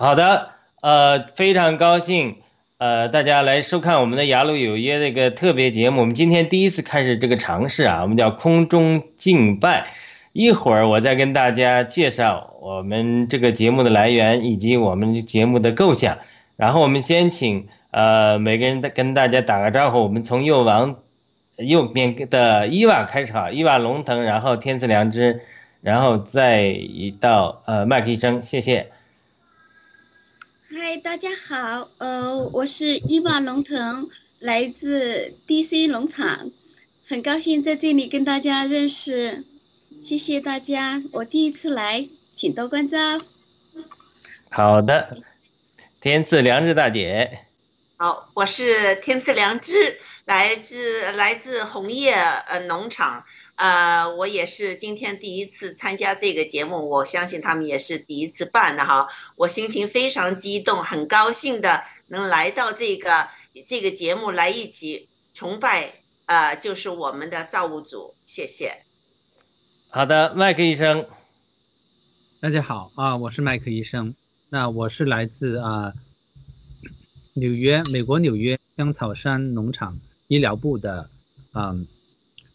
好的，呃，非常高兴，呃，大家来收看我们的《雅鲁有约》这个特别节目。我们今天第一次开始这个尝试啊，我们叫空中敬拜。一会儿我再跟大家介绍我们这个节目的来源以及我们节目的构想。然后我们先请呃每个人跟大家打个招呼。我们从右往右边的伊娃开始哈，伊娃龙腾，然后天赐良知，然后再一到呃麦克医生，谢谢。嗨，大家好，呃，我是伊娃龙腾，来自 DC 农场，很高兴在这里跟大家认识，谢谢大家，我第一次来，请多关照。好的，天赐良知大姐，好，我是天赐良知，来自来自红叶呃农场，呃，我也是今天第一次参加这个节目，我相信他们也是第一次办的哈，我心情非常激动，很高兴的能来到这个这个节目来一起崇拜，呃，就是我们的造物主，谢谢。好的，麦克医生，大家好啊，我是麦克医生。那我是来自啊纽约，美国纽约香草山农场医疗部的啊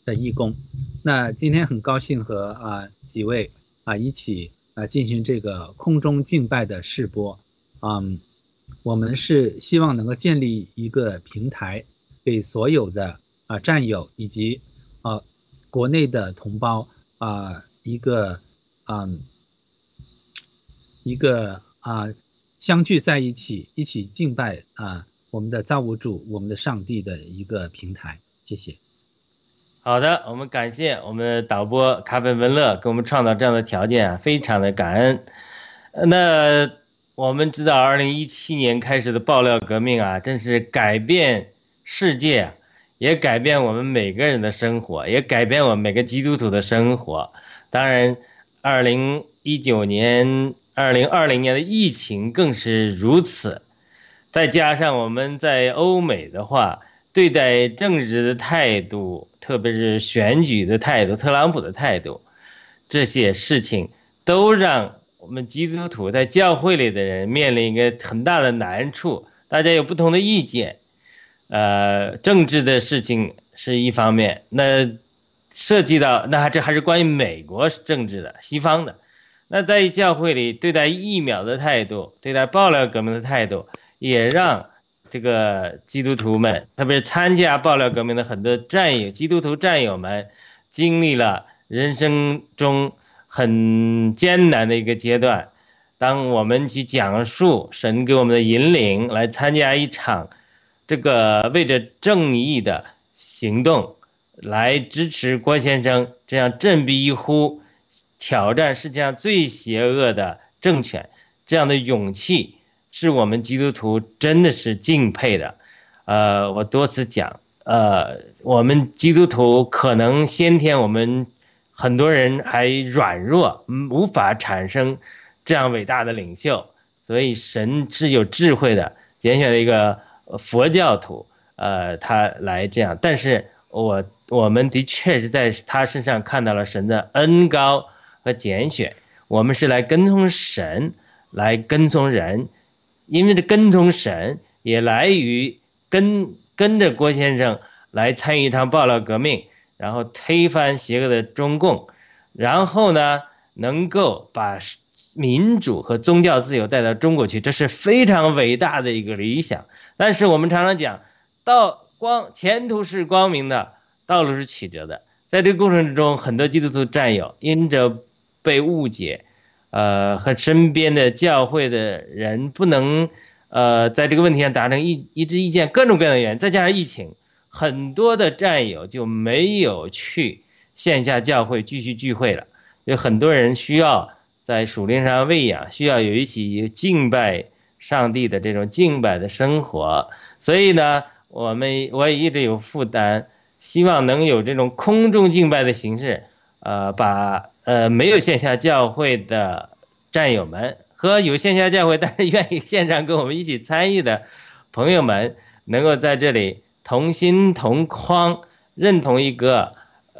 的义工。那今天很高兴和啊几位啊一起啊进行这个空中敬拜的试播。嗯，我们是希望能够建立一个平台，给所有的啊战友以及啊国内的同胞啊一个嗯。一个啊，相聚在一起，一起敬拜啊，我们的造物主，我们的上帝的一个平台。谢谢。好的，我们感谢我们的导播卡本文乐给我们创造这样的条件啊，非常的感恩。那我们知道，二零一七年开始的爆料革命啊，真是改变世界，也改变我们每个人的生活，也改变我们每个基督徒的生活。当然，二零一九年。二零二零年的疫情更是如此，再加上我们在欧美的话，对待政治的态度，特别是选举的态度，特朗普的态度，这些事情都让我们基督徒在教会里的人面临一个很大的难处。大家有不同的意见，呃，政治的事情是一方面，那涉及到那这还是关于美国政治的，西方的。那在教会里对待疫苗的态度，对待爆料革命的态度，也让这个基督徒们，特别是参加爆料革命的很多战友、基督徒战友们，经历了人生中很艰难的一个阶段。当我们去讲述神给我们的引领，来参加一场这个为着正义的行动，来支持郭先生这样振臂一呼。挑战世界上最邪恶的政权，这样的勇气是我们基督徒真的是敬佩的。呃，我多次讲，呃，我们基督徒可能先天我们很多人还软弱，无法产生这样伟大的领袖，所以神是有智慧的，拣选了一个佛教徒，呃，他来这样。但是我我们的确是在他身上看到了神的恩高和拣选。我们是来跟从神，来跟从人，因为这跟从神也来于跟跟着郭先生来参与一场暴乱革命。然后推翻邪恶的中共，然后呢，能够把民主和宗教自由带到中国去，这是非常伟大的一个理想。但是我们常常讲，道光前途是光明的，道路是曲折的。在这个过程之中，很多基督徒战友因着被误解，呃，和身边的教会的人不能，呃，在这个问题上达成一一致意见，各种各样的原因，再加上疫情。很多的战友就没有去线下教会继续聚会了，有很多人需要在属灵上喂养，需要有一起敬拜上帝的这种敬拜的生活。所以呢，我们我也一直有负担，希望能有这种空中敬拜的形式，呃，把呃没有线下教会的战友们和有线下教会但是愿意线上跟我们一起参与的朋友们，能够在这里。同心同框，认同一个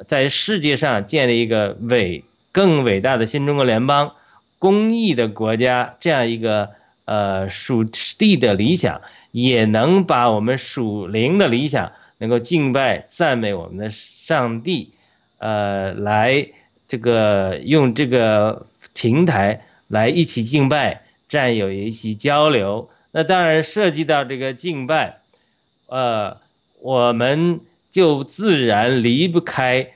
在世界上建立一个伟更伟大的新中国联邦，公益的国家这样一个呃属地的理想，也能把我们属灵的理想能够敬拜赞美我们的上帝，呃，来这个用这个平台来一起敬拜，战友一起交流。那当然涉及到这个敬拜，呃。我们就自然离不开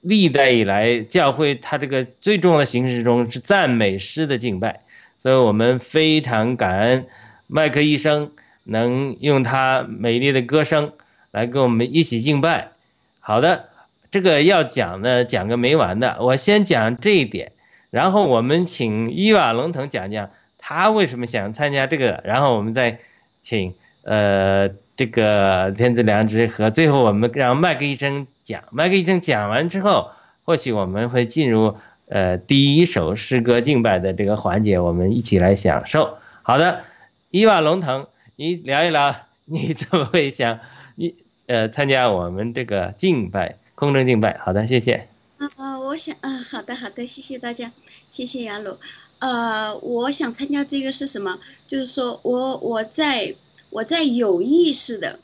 历代以来教会它这个最重要的形式中是赞美诗的敬拜，所以我们非常感恩麦克医生能用他美丽的歌声来跟我们一起敬拜。好的，这个要讲呢，讲个没完的，我先讲这一点，然后我们请伊瓦龙腾讲讲他为什么想参加这个，然后我们再请呃。这个天赐良知和最后我们让麦克医生讲，麦克医生讲完之后，或许我们会进入呃第一首诗歌敬拜的这个环节，我们一起来享受。好的，伊瓦龙腾，你聊一聊你怎么会想你呃参加我们这个敬拜空中敬拜？好的，谢谢。啊，我想啊，好的好的，谢谢大家，谢谢杨鲁。呃，我想参加这个是什么？就是说我我在。我在有意识的，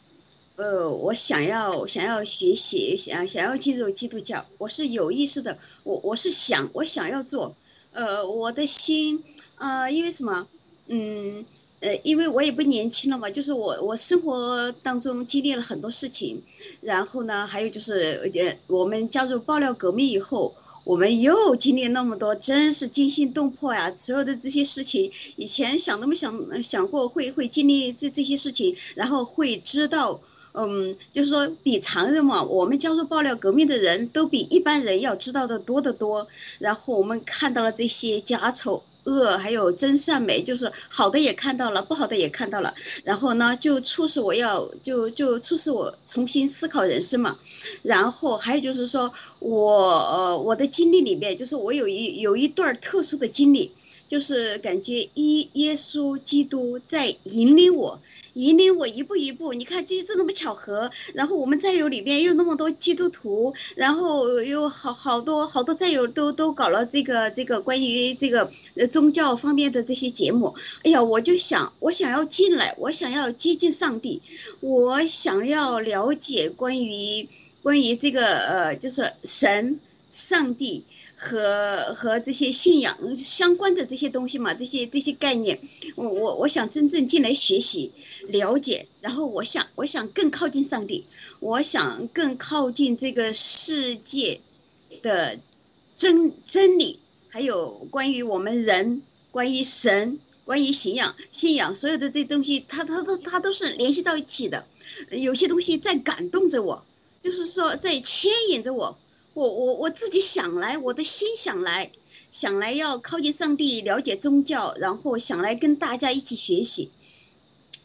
呃，我想要想要学习，想想要进入基督教，我是有意识的，我我是想我想要做，呃，我的心，呃，因为什么？嗯，呃，因为我也不年轻了嘛，就是我我生活当中经历了很多事情，然后呢，还有就是呃，我们加入爆料革命以后。我们又经历那么多，真是惊心动魄呀！所有的这些事情，以前想都没想想过会会经历这这些事情，然后会知道，嗯，就是说比常人嘛，我们加入爆料革命的人都比一般人要知道的多得多。然后我们看到了这些家丑。恶还有真善美，就是好的也看到了，不好的也看到了，然后呢，就促使我要就就促使我重新思考人生嘛。然后还有就是说我呃我的经历里面，就是我有一有一段特殊的经历。就是感觉耶耶稣基督在引领我，引领我一步一步。你看，就这么巧合。然后我们战友里边又那么多基督徒，然后有好好多好多战友都都搞了这个这个关于这个宗教方面的这些节目。哎呀，我就想，我想要进来，我想要接近上帝，我想要了解关于关于这个呃，就是神、上帝。和和这些信仰相关的这些东西嘛，这些这些概念，我我我想真正进来学习了解，然后我想我想更靠近上帝，我想更靠近这个世界的真真理，还有关于我们人，关于神，关于信仰信仰所有的这东西，它它都它都是联系到一起的，有些东西在感动着我，就是说在牵引着我。我我我自己想来，我的心想来，想来要靠近上帝，了解宗教，然后想来跟大家一起学习。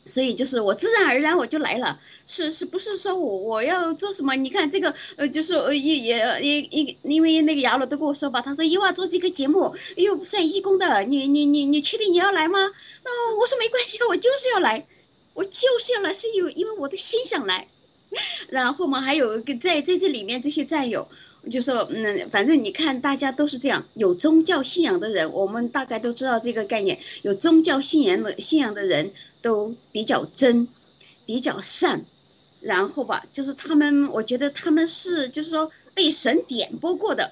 所以就是我自然而然我就来了，是是不是说我我要做什么？你看这个呃，就是呃也也也一因为那个姚老都跟我说吧，他说伊娃做这个节目又不算义工的，你你你你确定你要来吗？那我说没关系，我就是要来，我就是要来，是有因为我的心想来。然后嘛，还有个在在这里面这些战友。就说嗯，反正你看，大家都是这样，有宗教信仰的人，我们大概都知道这个概念。有宗教信仰的信仰的人都比较真，比较善，然后吧，就是他们，我觉得他们是就是说被神点拨过的，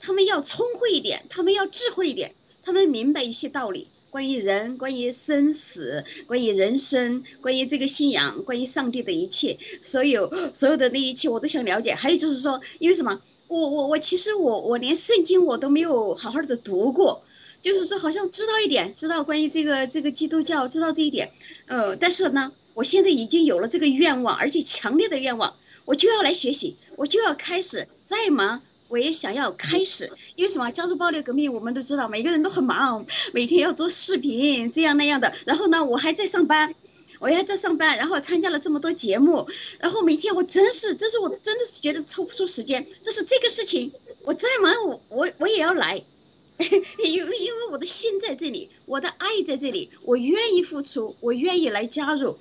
他们要聪慧一点，他们要智慧一点，他们明白一些道理，关于人，关于生死，关于人生，关于这个信仰，关于上帝的一切，所有所有的那一切我都想了解。还有就是说，因为什么？我我我其实我我连圣经我都没有好好的读过，就是说好像知道一点，知道关于这个这个基督教知道这一点，呃，但是呢，我现在已经有了这个愿望，而且强烈的愿望，我就要来学习，我就要开始，再忙我也想要开始，因为什么？加入暴力革命，我们都知道，每个人都很忙，每天要做视频这样那样的，然后呢，我还在上班。我还在上班，然后参加了这么多节目，然后每天我真是，真是我真的是觉得抽不出时间。但是这个事情我再忙，我我我也要来，因为因为我的心在这里，我的爱在这里，我愿意付出，我愿意来加入，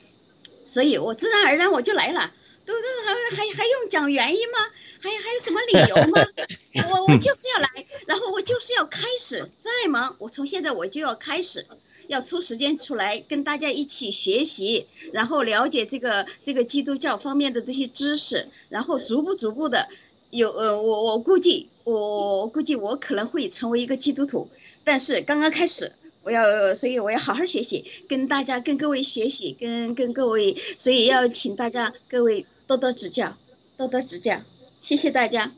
所以我自然而然我就来了。都都还还还用讲原因吗？还还有什么理由吗？我我就是要来，然后我就是要开始，再忙我从现在我就要开始。要抽时间出来跟大家一起学习，然后了解这个这个基督教方面的这些知识，然后逐步逐步的有呃，我我估计我估计我可能会成为一个基督徒，但是刚刚开始，我要所以我要好好学习，跟大家跟各位学习，跟跟各位，所以要请大家各位多多指教，多多指教，谢谢大家，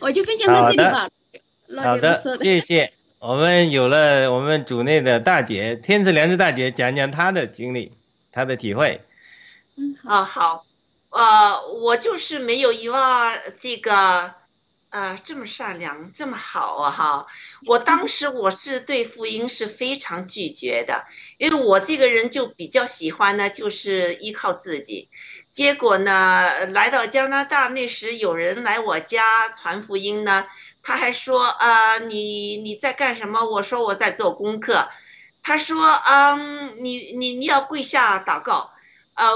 我就分享到这里吧。好的，谢谢。我们有了我们组内的大姐天赐良知大姐讲讲她的经历，她的体会。嗯，啊好，呃，我就是没有遗忘这个，呃，这么善良，这么好啊哈。我当时我是对福音是非常拒绝的，因为我这个人就比较喜欢呢，就是依靠自己。结果呢，来到加拿大那时，有人来我家传福音呢。他还说啊，你你在干什么？我说我在做功课。他说，嗯，你你你要跪下祷告。呃，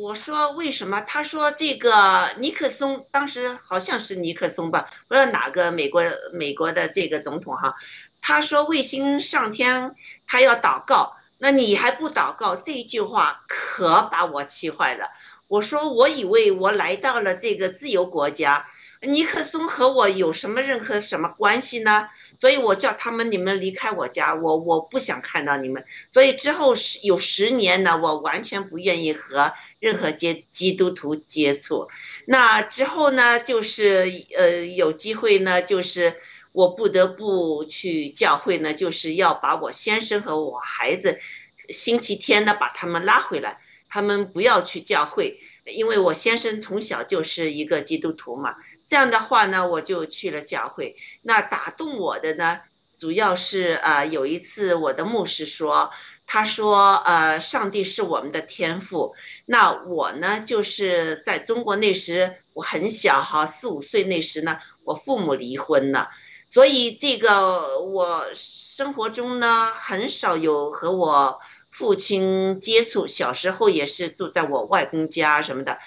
我说为什么？他说这个尼克松当时好像是尼克松吧，不知道哪个美国美国的这个总统哈。他说卫星上天，他要祷告，那你还不祷告？这句话可把我气坏了。我说我以为我来到了这个自由国家。尼克松和我有什么任何什么关系呢？所以我叫他们你们离开我家，我我不想看到你们。所以之后十有十年呢，我完全不愿意和任何接基督徒接触。那之后呢，就是呃有机会呢，就是我不得不去教会呢，就是要把我先生和我孩子星期天呢把他们拉回来，他们不要去教会，因为我先生从小就是一个基督徒嘛。这样的话呢，我就去了教会。那打动我的呢，主要是呃，有一次我的牧师说，他说呃，上帝是我们的天赋。那我呢，就是在中国那时我很小哈，四五岁那时呢，我父母离婚了，所以这个我生活中呢很少有和我父亲接触。小时候也是住在我外公家什么的，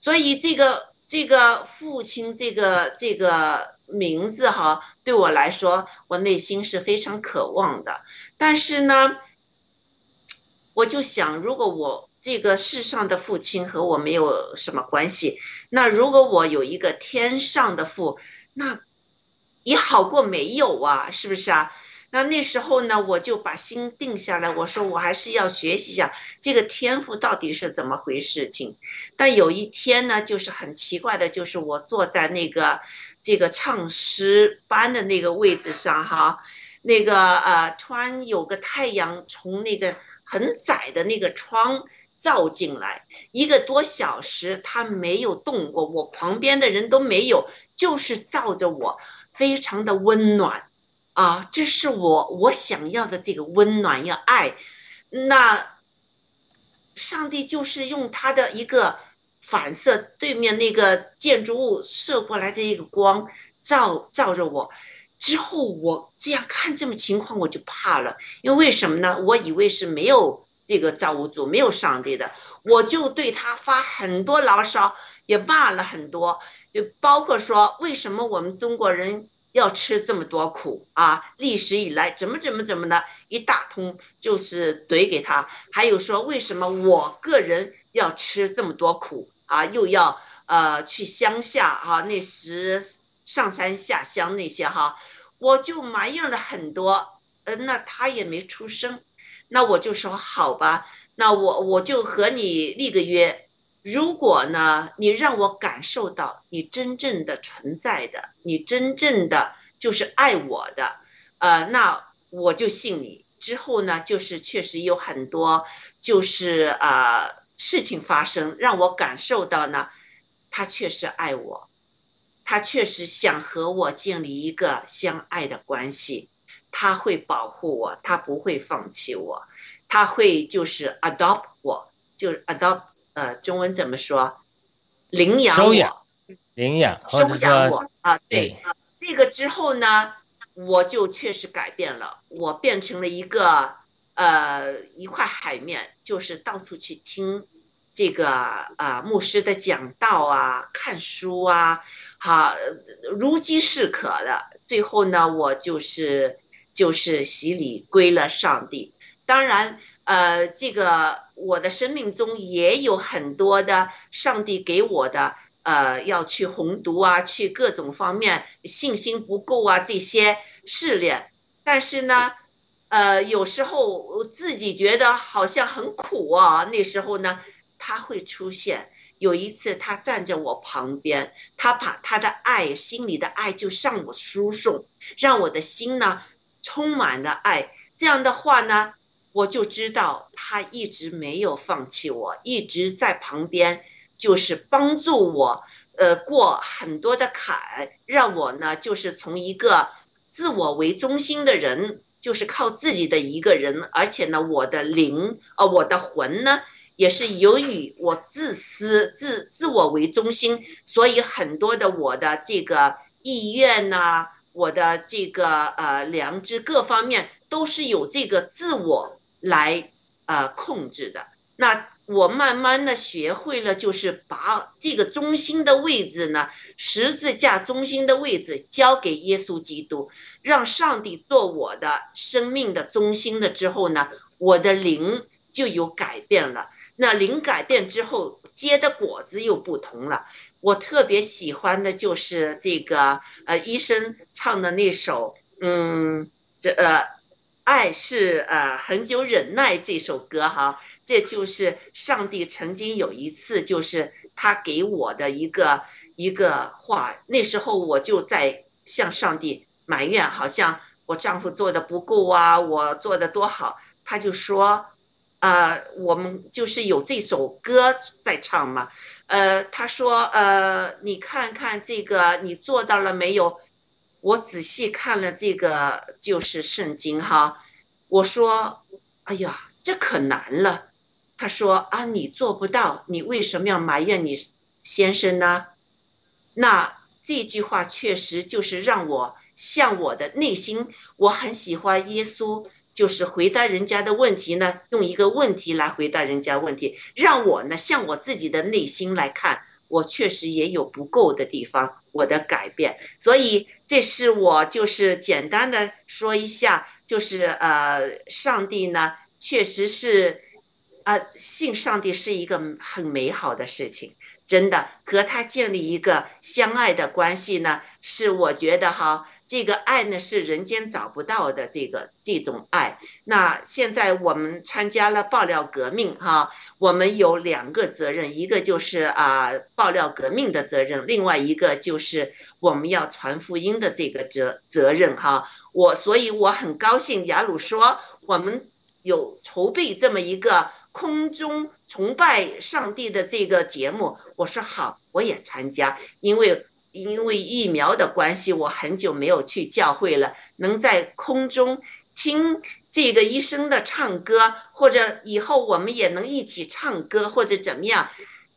所以这个。这个父亲，这个这个名字哈，对我来说，我内心是非常渴望的。但是呢，我就想，如果我这个世上的父亲和我没有什么关系，那如果我有一个天上的父，那也好过没有啊，是不是啊？那那时候呢，我就把心定下来，我说我还是要学习一下这个天赋到底是怎么回事情。但有一天呢，就是很奇怪的，就是我坐在那个这个唱诗班的那个位置上哈，那个呃，突然有个太阳从那个很窄的那个窗照进来，一个多小时它没有动过，我旁边的人都没有，就是照着我，非常的温暖。啊，这是我我想要的这个温暖要爱，那上帝就是用他的一个反射，对面那个建筑物射过来的一个光，照照着我。之后我这样看这么情况，我就怕了，因为为什么呢？我以为是没有这个造物主，没有上帝的，我就对他发很多牢骚，也骂了很多，就包括说为什么我们中国人要吃这么多苦啊？历史以来怎么怎么怎么的，一大通就是怼给他，还有说为什么我个人要吃这么多苦啊？又要呃去乡下啊？那时。上山下乡那些哈，我就埋怨了很多，呃，那他也没出声，那我就说好吧，那我我就和你立个约，如果呢，你让我感受到你真正的存在的，你真正的就是爱我的，呃，那我就信你。之后呢，就是确实有很多就是啊事情发生，让我感受到呢，他确实爱我。他确实想和我建立一个相爱的关系，他会保护我，他不会放弃我，他会就是 adopt 我，就是 adopt 呃，中文怎么说？领养我，领养，收养我啊，对，这个之后呢，我就确实改变了，我变成了一个呃一块海面，就是到处去听这个啊牧师的讲道啊，看书啊。好，如饥似渴的，最后呢，我就是就是洗礼归了上帝。当然，呃，这个我的生命中也有很多的上帝给我的，呃，要去红读啊，去各种方面信心不够啊这些试炼。但是呢，呃，有时候我自己觉得好像很苦啊，那时候呢，他会出现。有一次，他站在我旁边，他把他的爱，心里的爱就向我输送，让我的心呢充满了爱。这样的话呢，我就知道他一直没有放弃我，一直在旁边，就是帮助我，呃，过很多的坎，让我呢就是从一个自我为中心的人，就是靠自己的一个人，而且呢，我的灵，呃，我的魂呢。也是由于我自私、自自我为中心，所以很多的我的这个意愿呐，我的这个呃良知各方面都是有这个自我来呃控制的。那我慢慢的学会了，就是把这个中心的位置呢，十字架中心的位置交给耶稣基督，让上帝做我的生命的中心的之后呢，我的灵就有改变了。那灵改变之后结的果子又不同了。我特别喜欢的就是这个呃医生唱的那首嗯这呃爱是呃很久忍耐这首歌哈，这就是上帝曾经有一次就是他给我的一个一个话，那时候我就在向上帝埋怨，好像我丈夫做的不够啊，我做的多好，他就说。呃，我们就是有这首歌在唱嘛。呃，他说，呃，你看看这个，你做到了没有？我仔细看了这个，就是圣经哈。我说，哎呀，这可难了。他说啊，你做不到，你为什么要埋怨你先生呢？那这句话确实就是让我向我的内心，我很喜欢耶稣。就是回答人家的问题呢，用一个问题来回答人家问题，让我呢向我自己的内心来看，我确实也有不够的地方，我的改变。所以这是我就是简单的说一下，就是呃，上帝呢确实是，啊，信上帝是一个很美好的事情，真的和他建立一个相爱的关系呢，是我觉得哈。这个爱呢是人间找不到的，这个这种爱。那现在我们参加了爆料革命，哈，我们有两个责任，一个就是啊爆料革命的责任，另外一个就是我们要传福音的这个责责任，哈。我所以我很高兴，雅鲁说我们有筹备这么一个空中崇拜上帝的这个节目，我说好，我也参加，因为。因为疫苗的关系，我很久没有去教会了。能在空中听这个医生的唱歌，或者以后我们也能一起唱歌，或者怎么样，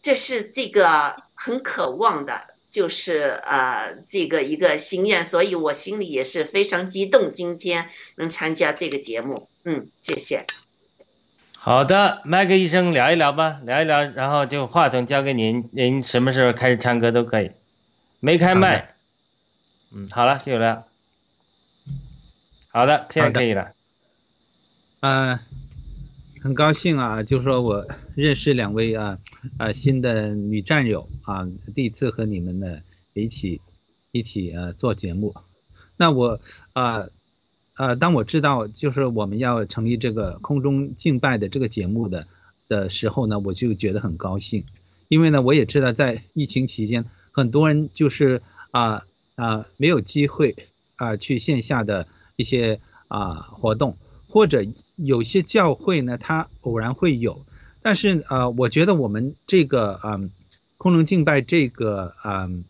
这是这个很渴望的，就是呃这个一个心愿，所以我心里也是非常激动，今天能参加这个节目，嗯，谢谢。好的，麦克医生聊一聊吧，聊一聊，然后就话筒交给您，您什么时候开始唱歌都可以。没开麦，嗯，好了，谢谢了。好的，现在可以了。啊，很高兴啊，就是说我认识两位啊啊新的女战友啊，第一次和你们呢一起一起呃做节目。那我啊。呃，当我知道就是我们要成立这个空中敬拜的这个节目的的时候呢，我就觉得很高兴，因为呢，我也知道在疫情期间，很多人就是啊啊没有机会啊去线下的一些啊活动，或者有些教会呢，它偶然会有，但是呃，我觉得我们这个嗯空中敬拜这个嗯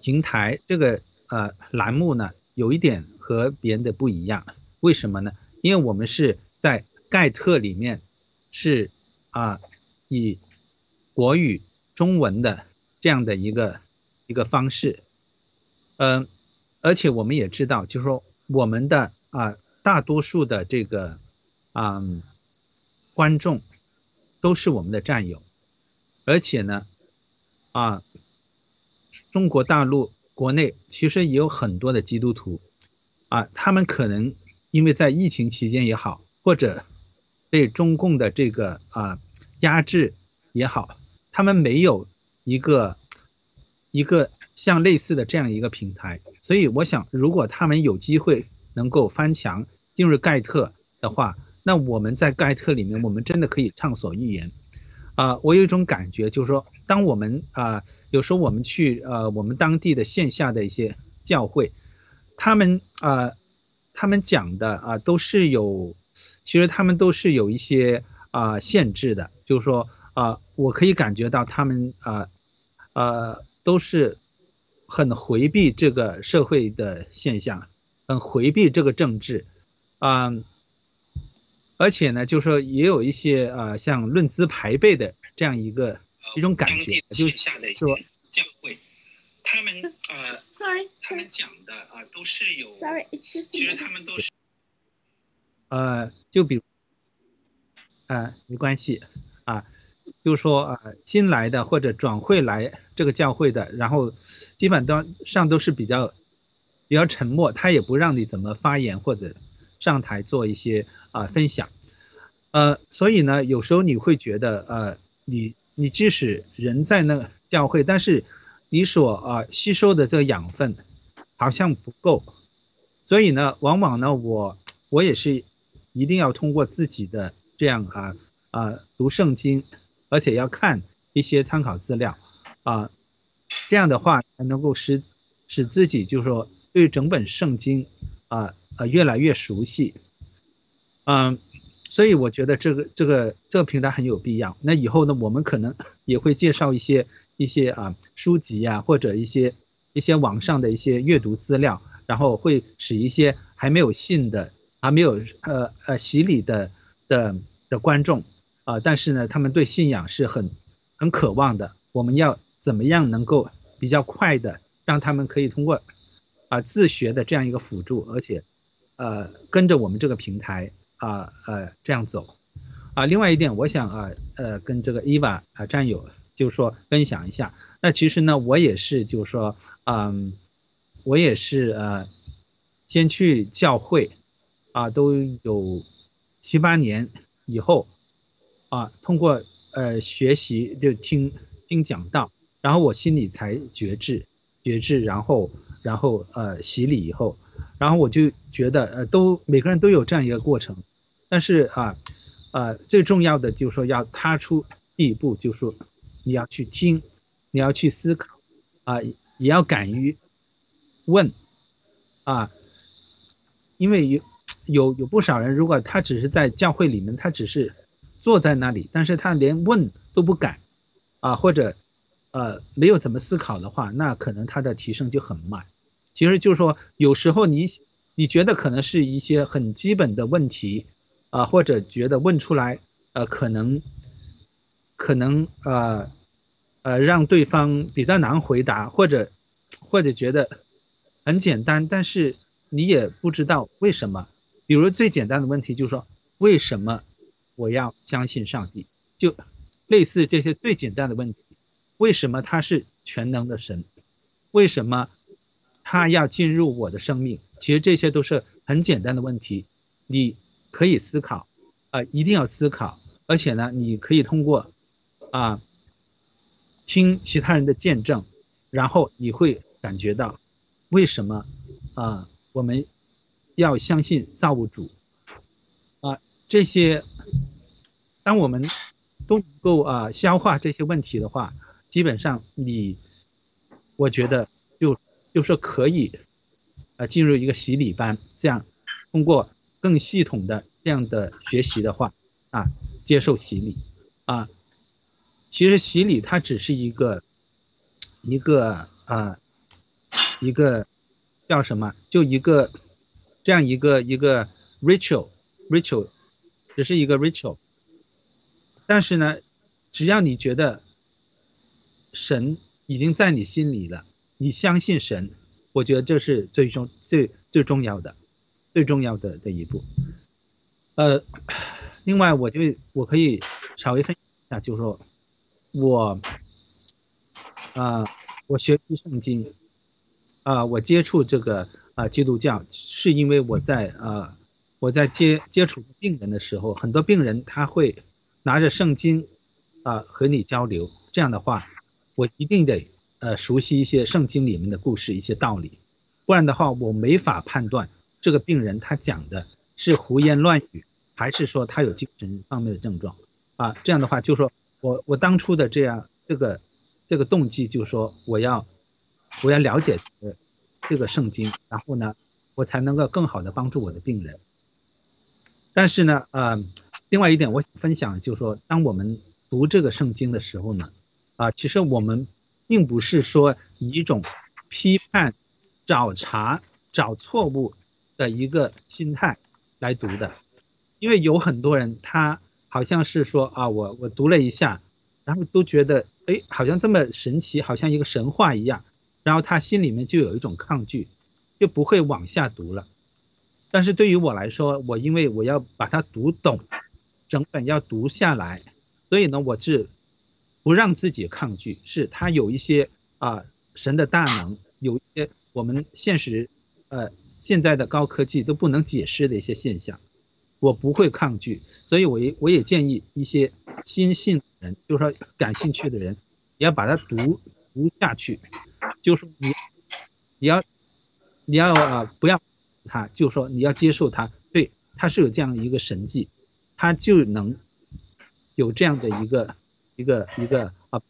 平台这个呃栏目呢，有一点。和别人的不一样，为什么呢？因为我们是在盖特里面，是啊，以国语中文的这样的一个一个方式，嗯，而且我们也知道，就是说我们的啊大多数的这个啊观众都是我们的战友，而且呢啊中国大陆国内其实也有很多的基督徒。啊，他们可能因为在疫情期间也好，或者被中共的这个啊压制也好，他们没有一个一个像类似的这样一个平台，所以我想，如果他们有机会能够翻墙进入盖特的话，那我们在盖特里面，我们真的可以畅所欲言。啊，我有一种感觉，就是说，当我们啊有时候我们去呃我们当地的线下的一些教会。他们啊，他们讲的啊都是有，其实他们都是有一些啊限制的，就是说啊，我可以感觉到他们啊，呃，都是很回避这个社会的现象，很回避这个政治，啊，而且呢，就是说也有一些啊像论资排辈的这样一个一种感觉，就是说教会。他们呃，sorry，他们讲的啊都是有，sorry，其实他们都是，呃，就比，呃，没关系，啊，就是说啊，新来的或者转会来这个教会的，然后基本都上都是比较比较沉默，他也不让你怎么发言或者上台做一些啊分享，呃，所以呢，有时候你会觉得呃，你你即使人在那个教会，但是。你所啊吸收的这个养分好像不够，所以呢，往往呢，我我也是一定要通过自己的这样啊啊读圣经，而且要看一些参考资料啊，这样的话才能够使使自己就是说对整本圣经啊啊越来越熟悉，嗯，所以我觉得这个这个这个平台很有必要。那以后呢，我们可能也会介绍一些。一些啊书籍啊，或者一些一些网上的一些阅读资料，然后会使一些还没有信的、还没有呃呃洗礼的的的观众啊，但是呢，他们对信仰是很很渴望的。我们要怎么样能够比较快的让他们可以通过啊自学的这样一个辅助，而且呃跟着我们这个平台啊呃这样走啊。另外一点，我想啊呃跟这个伊娃啊战友。就是说分享一下，那其实呢，我也是，就是说，嗯，我也是呃，先去教会，啊，都有七八年以后，啊，通过呃学习就听听讲道，然后我心里才觉知觉知，然后然后呃洗礼以后，然后我就觉得呃都每个人都有这样一个过程，但是啊呃最重要的就是说要踏出第一步，就是说。你要去听，你要去思考，啊，也要敢于问，啊，因为有有有不少人，如果他只是在教会里面，他只是坐在那里，但是他连问都不敢，啊，或者呃没有怎么思考的话，那可能他的提升就很慢。其实就是说，有时候你你觉得可能是一些很基本的问题啊，或者觉得问出来呃可能可能呃呃让对方比较难回答，或者或者觉得很简单，但是你也不知道为什么。比如最简单的问题就是说，为什么我要相信上帝？就类似这些最简单的问题，为什么他是全能的神？为什么？他要进入我的生命，其实这些都是很简单的问题，你可以思考，啊，一定要思考，而且呢，你可以通过，啊，听其他人的见证，然后你会感觉到，为什么，啊，我们要相信造物主，啊，这些，当我们都能够啊消化这些问题的话，基本上你，我觉得。就就说可以，呃，进入一个洗礼班，这样通过更系统的这样的学习的话，啊，接受洗礼，啊，其实洗礼它只是一个，一个啊，一个叫什么？就一个这样一个一个 ritual，ritual，只是一个 ritual，但是呢，只要你觉得神已经在你心里了。你相信神，我觉得这是最重最最重要的，最重要的的一步。呃，另外我就我可以稍微分享一下，就是说，我啊，我学习圣经，啊，我接触这个啊基督教，是因为我在啊我在接接触病人的时候，很多病人他会拿着圣经啊和你交流，这样的话，我一定得。呃，熟悉一些圣经里面的故事，一些道理，不然的话，我没法判断这个病人他讲的是胡言乱语，还是说他有精神方面的症状啊？这样的话，就说我我当初的这样这个这个动机，就是说我要我要了解这个圣经，然后呢，我才能够更好的帮助我的病人。但是呢，呃，另外一点我想分享，就是说，当我们读这个圣经的时候呢，啊，其实我们。并不是说以一种批判、找茬、找错误的一个心态来读的，因为有很多人他好像是说啊，我我读了一下，然后都觉得哎，好像这么神奇，好像一个神话一样，然后他心里面就有一种抗拒，就不会往下读了。但是对于我来说，我因为我要把它读懂，整本要读下来，所以呢，我是。不让自己抗拒，是他有一些啊神的大能，有一些我们现实呃现在的高科技都不能解释的一些现象，我不会抗拒，所以我也我也建议一些新信人，就是说感兴趣的人，你要把它读读下去，就是你你要你要啊不要他，就说你要接受他，对他是有这样一个神迹，他就能有这样的一个。一个一个啊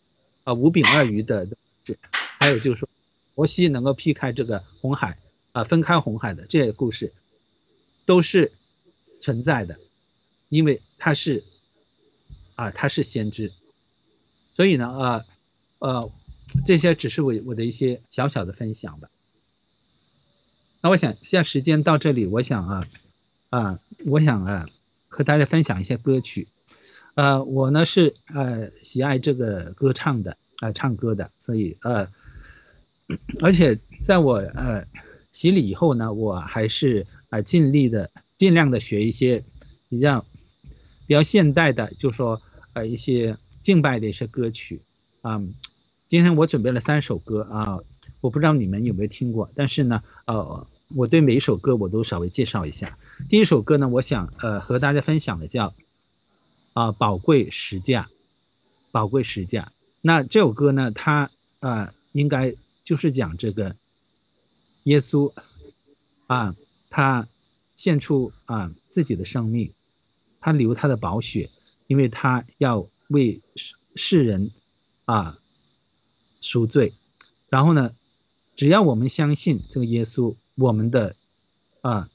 啊五饼二鱼的这，还有就是说，摩西能够劈开这个红海啊，分开红海的这些故事，都是存在的，因为他是啊他是先知，所以呢啊呃这些只是我我的一些小小的分享吧。那我想现在时间到这里，我想啊啊我想啊和大家分享一些歌曲。呃，我呢是呃喜爱这个歌唱的啊，唱歌的，所以呃，而且在我呃洗礼以后呢，我还是啊尽力的尽量的学一些比较比较现代的，就说呃一些敬拜的一些歌曲啊。今天我准备了三首歌啊，我不知道你们有没有听过，但是呢，呃，我对每一首歌我都稍微介绍一下。第一首歌呢，我想呃和大家分享的叫。啊，宝贵实价，宝贵实价。那这首歌呢，它呃，应该就是讲这个耶稣啊，他献出啊自己的生命，他流他的宝血，因为他要为世世人啊赎罪。然后呢，只要我们相信这个耶稣，我们的啊，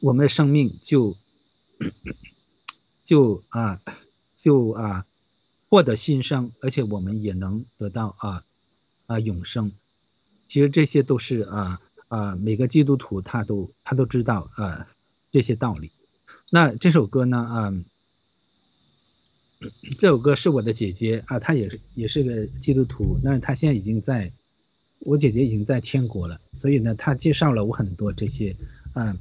我们的生命就。就啊，就啊，获得新生，而且我们也能得到啊啊永生。其实这些都是啊啊，每个基督徒他都他都知道啊这些道理。那这首歌呢，啊，这首歌是我的姐姐啊，她也是也是个基督徒，但是她现在已经在，我姐姐已经在天国了，所以呢，她介绍了我很多这些嗯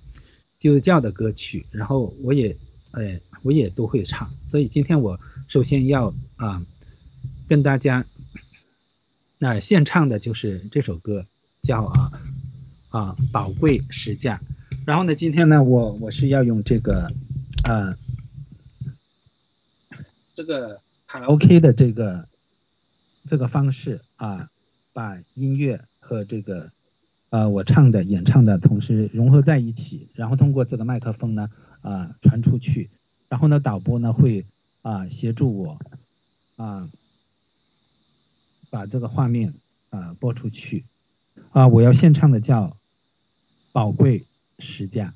基督教的歌曲，然后我也哎我也都会唱，所以今天我首先要啊跟大家那献唱的就是这首歌，叫啊啊宝贵实价。然后呢，今天呢，我我是要用这个，呃，这个卡拉 OK 的这个这个方式啊，把音乐和这个呃我唱的演唱的同时融合在一起，然后通过这个麦克风呢啊传出去，然后呢导播呢会啊协助我啊把这个画面啊播出去啊，我要现唱的叫宝贵。时价。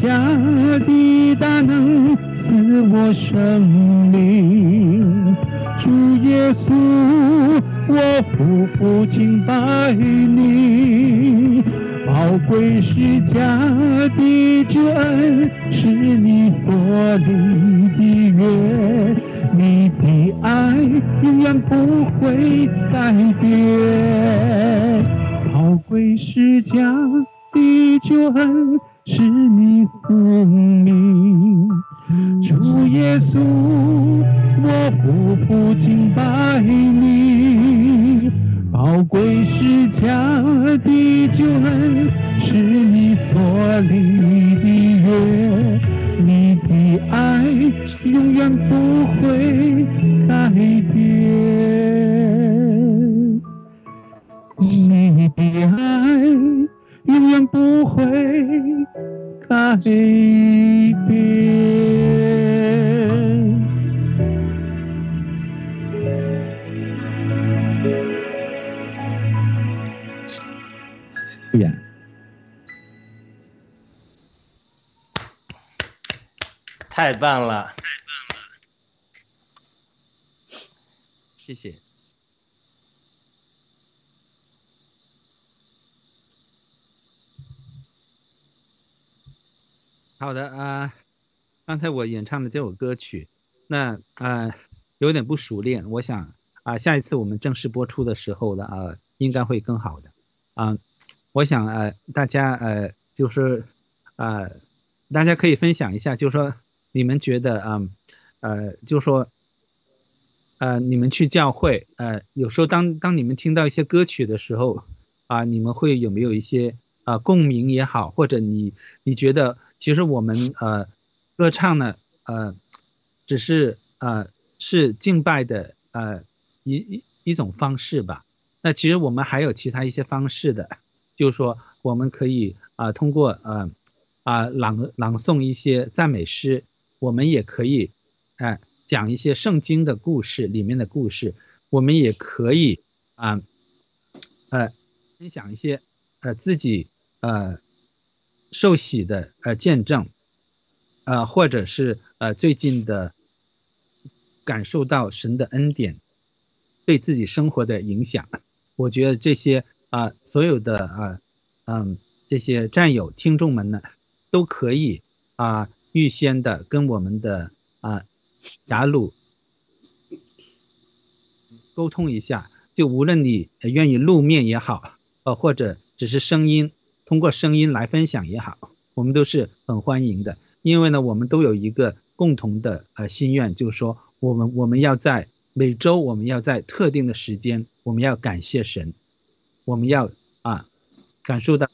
家的大能赐我生命，主耶稣，我夫妇敬拜你。宝贵是家的救恩，是你所立的约，你的爱永远不会改变。宝贵是家的救恩，是你生命。主耶稣，我夫妇敬拜你。宝贵是家的救恩，是你所立的约，你的爱永远不会改变，你的爱永远不会改变。对呀。太棒了，谢谢。好的啊，刚才我演唱的这首歌曲，那啊有点不熟练，我想啊下一次我们正式播出的时候呢啊应该会更好的啊，我想呃大家呃就是呃大家可以分享一下，就是说。你们觉得啊，呃，就说，呃，你们去教会，呃，有时候当当你们听到一些歌曲的时候，啊，你们会有没有一些啊共鸣也好，或者你你觉得其实我们呃歌唱呢，呃，只是呃是敬拜的呃一一一种方式吧？那其实我们还有其他一些方式的，就是说我们可以啊通过呃啊朗朗诵一些赞美诗。我们也可以，哎，讲一些圣经的故事里面的故事。我们也可以啊，呃，分享一些呃自己呃受洗的呃见证，呃，或者是呃最近的感受到神的恩典对自己生活的影响。我觉得这些啊，所有的啊，嗯，这些战友听众们呢，都可以啊。预先的跟我们的啊雅鲁沟通一下，就无论你愿意露面也好，呃或者只是声音，通过声音来分享也好，我们都是很欢迎的。因为呢，我们都有一个共同的呃心愿，就是说我们我们要在每周，我们要在特定的时间，我们要感谢神，我们要啊感受到。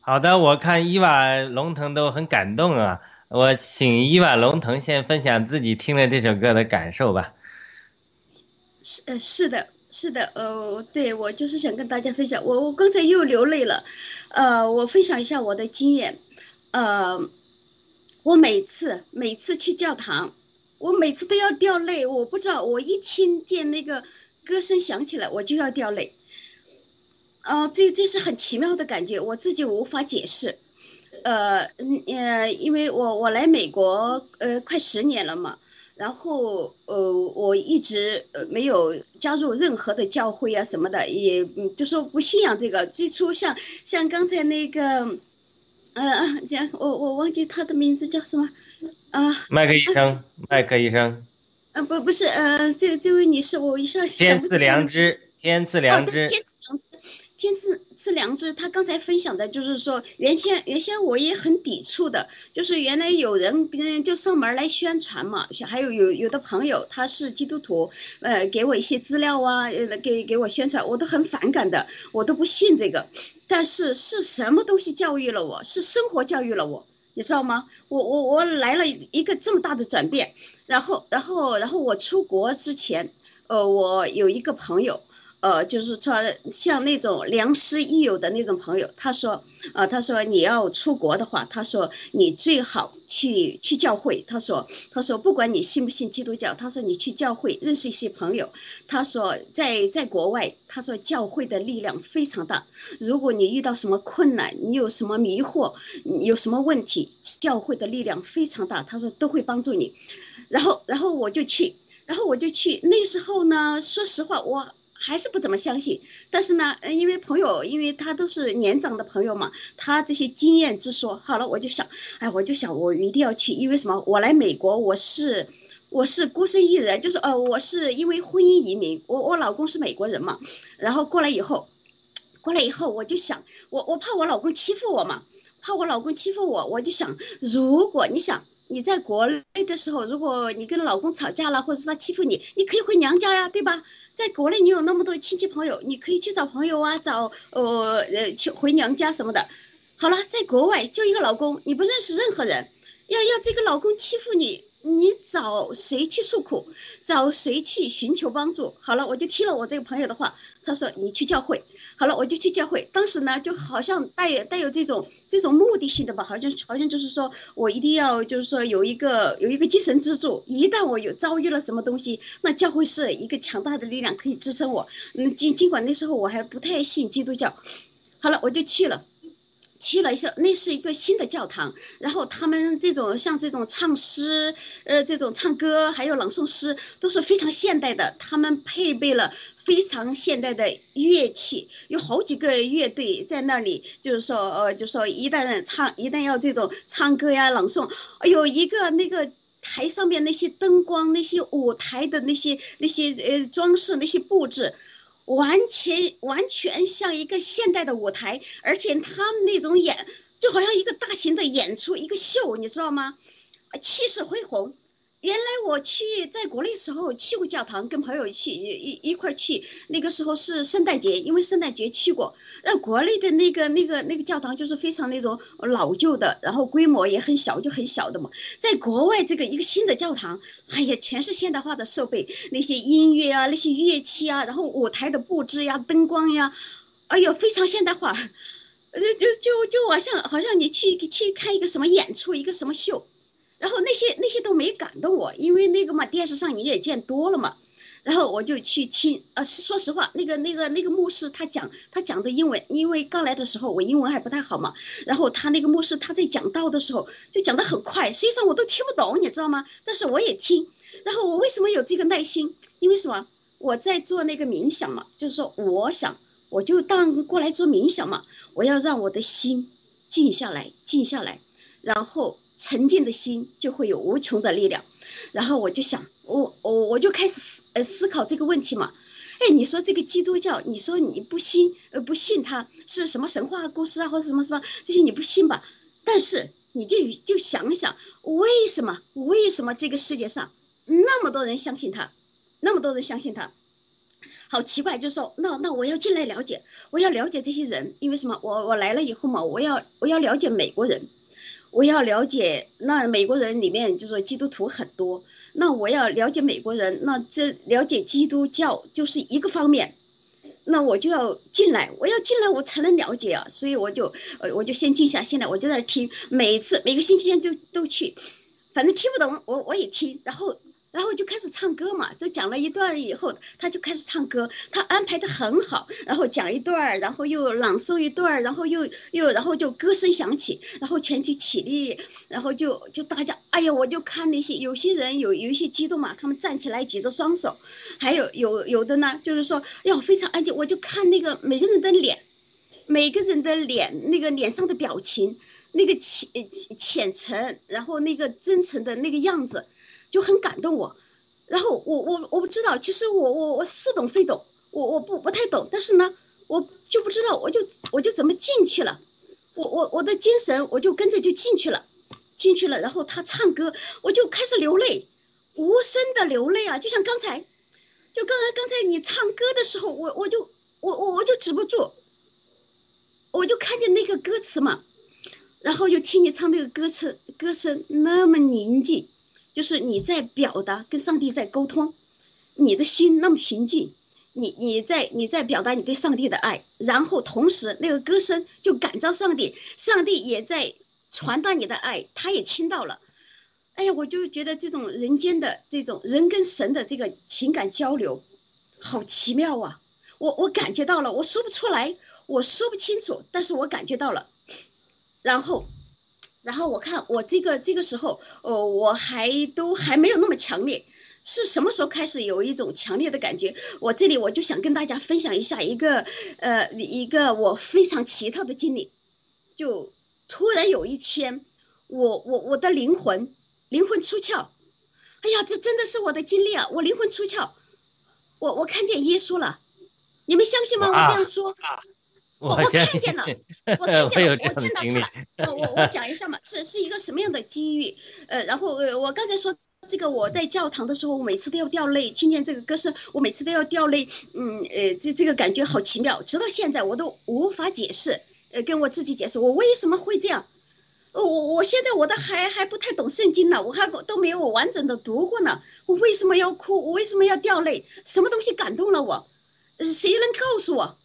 好的，我看伊娃龙腾都很感动啊，我请伊娃龙腾先分享自己听了这首歌的感受吧。是呃是的，是的，呃对我就是想跟大家分享，我我刚才又流泪了，呃我分享一下我的经验，呃我每次每次去教堂，我每次都要掉泪，我不知道我一听见那个歌声响起来，我就要掉泪。哦，这这是很奇妙的感觉，我自己无法解释。呃，嗯呃，因为我我来美国呃快十年了嘛，然后呃我一直呃没有加入任何的教会啊什么的，也嗯就说不信仰这个。最初像像刚才那个，呃，讲我我忘记他的名字叫什么啊？麦克医生，麦克医生。啊不不是，呃这这位女士，我一下想天赐良知，天赐良知。天赐良知。天赐赐良知，他刚才分享的就是说，原先原先我也很抵触的，就是原来有人嗯就上门来宣传嘛，还有有有的朋友他是基督徒，呃给我一些资料啊，给给我宣传，我都很反感的，我都不信这个。但是是什么东西教育了我？是生活教育了我，你知道吗？我我我来了一个这么大的转变，然后然后然后我出国之前，呃我有一个朋友。呃，就是说像那种良师益友的那种朋友，他说，呃，他说你要出国的话，他说你最好去去教会。他说，他说不管你信不信基督教，他说你去教会认识一些朋友。他说在在国外，他说教会的力量非常大。如果你遇到什么困难，你有什么迷惑，有什么问题，教会的力量非常大。他说都会帮助你。然后，然后我就去，然后我就去。那时候呢，说实话，我。还是不怎么相信，但是呢，因为朋友，因为他都是年长的朋友嘛，他这些经验之说，好了，我就想，哎，我就想，我一定要去，因为什么？我来美国，我是我是孤身一人，就是呃，我是因为婚姻移民，我我老公是美国人嘛，然后过来以后，过来以后，我就想，我我怕我老公欺负我嘛，怕我老公欺负我，我就想，如果你想你在国内的时候，如果你跟老公吵架了，或者是他欺负你，你可以回娘家呀，对吧？在国内，你有那么多亲戚朋友，你可以去找朋友啊，找呃呃去回娘家什么的。好了，在国外就一个老公，你不认识任何人，要要这个老公欺负你，你找谁去诉苦，找谁去寻求帮助？好了，我就听了我这个朋友的话，他说你去教会。好了，我就去教会。当时呢，就好像带有带有这种这种目的性的吧，好像好像就是说我一定要就是说有一个有一个精神支柱，一旦我有遭遇了什么东西，那教会是一个强大的力量可以支撑我。嗯，尽尽管那时候我还不太信基督教。好了，我就去了。去了一下，那是一个新的教堂，然后他们这种像这种唱诗，呃，这种唱歌还有朗诵诗都是非常现代的，他们配备了非常现代的乐器，有好几个乐队在那里，就是说，呃，就说一旦唱，一旦要这种唱歌呀、朗诵，有一个那个台上面那些灯光、那些舞台的那些那些呃装饰、那些布置。完全完全像一个现代的舞台，而且他们那种演就好像一个大型的演出，一个秀，你知道吗？气势恢宏。原来我去在国内时候去过教堂，跟朋友去一一块去，那个时候是圣诞节，因为圣诞节去过。那国内的那个那个那个教堂就是非常那种老旧的，然后规模也很小，就很小的嘛。在国外这个一个新的教堂，哎呀，全是现代化的设备，那些音乐啊，那些乐器啊，然后舞台的布置呀，灯光呀，哎呦，非常现代化，就就就就好像好像你去去看一个什么演出，一个什么秀。然后那些那些都没感动我，因为那个嘛，电视上你也见多了嘛。然后我就去听，啊，说实话，那个那个那个牧师他讲他讲的英文，因为刚来的时候我英文还不太好嘛。然后他那个牧师他在讲道的时候就讲的很快，实际上我都听不懂，你知道吗？但是我也听。然后我为什么有这个耐心？因为什么？我在做那个冥想嘛，就是说我想我就当过来做冥想嘛，我要让我的心静下来，静下来，然后。沉静的心就会有无穷的力量，然后我就想，我我我就开始思呃思考这个问题嘛，哎，你说这个基督教，你说你不信呃不信它是什么神话故事啊或者什么什么这些你不信吧？但是你就就想想，为什么为什么这个世界上那么多人相信他，那么多人相信他，好奇怪，就说那那我要进来了解，我要了解这些人，因为什么？我我来了以后嘛，我要我要了解美国人。我要了解那美国人里面就是基督徒很多，那我要了解美国人，那这了解基督教就是一个方面，那我就要进来，我要进来我才能了解啊，所以我就呃我就先静下心来，我就在那听，每次每个星期天就都去，反正听不懂我我也听，然后。然后就开始唱歌嘛，就讲了一段以后，他就开始唱歌，他安排的很好，然后讲一段，然后又朗诵一段，然后又又然后就歌声响起，然后全体起立，然后就就大家，哎呀，我就看那些有些人有有一些激动嘛，他们站起来举着双手，还有有有的呢，就是说要非常安静，我就看那个每个人的脸，每个人的脸那个脸上的表情，那个浅浅沉，然后那个真诚的那个样子。就很感动我，然后我我我不知道，其实我我我似懂非懂，我我不不太懂，但是呢，我就不知道，我就我就怎么进去了，我我我的精神我就跟着就进去了，进去了，然后他唱歌，我就开始流泪，无声的流泪啊，就像刚才，就刚才刚才你唱歌的时候，我我就我我我就止不住，我就看见那个歌词嘛，然后又听你唱那个歌词，歌声那么宁静。就是你在表达跟上帝在沟通，你的心那么平静，你你在你在表达你对上帝的爱，然后同时那个歌声就感召上帝，上帝也在传达你的爱，他也听到了。哎呀，我就觉得这种人间的这种人跟神的这个情感交流，好奇妙啊！我我感觉到了，我说不出来，我说不清楚，但是我感觉到了，然后。然后我看我这个这个时候，哦，我还都还没有那么强烈，是什么时候开始有一种强烈的感觉？我这里我就想跟大家分享一下一个，呃，一个我非常奇特的经历，就突然有一天，我我我的灵魂灵魂出窍，哎呀，这真的是我的经历啊！我灵魂出窍，我我看见耶稣了，你们相信吗？我这样说。我我看见了，我看见了，我见到他了。我我我讲一下嘛，是是一个什么样的机遇？呃，然后呃，我刚才说这个，我在教堂的时候，我每次都要掉泪，听见这个歌声，我每次都要掉泪。嗯，呃，这这个感觉好奇妙，直到现在我都无法解释，呃，跟我自己解释我为什么会这样。我我现在我都还还不太懂圣经呢，我还都没有完整的读过呢。我为什么要哭？我为什么要掉泪？什么东西感动了我？谁能告诉我？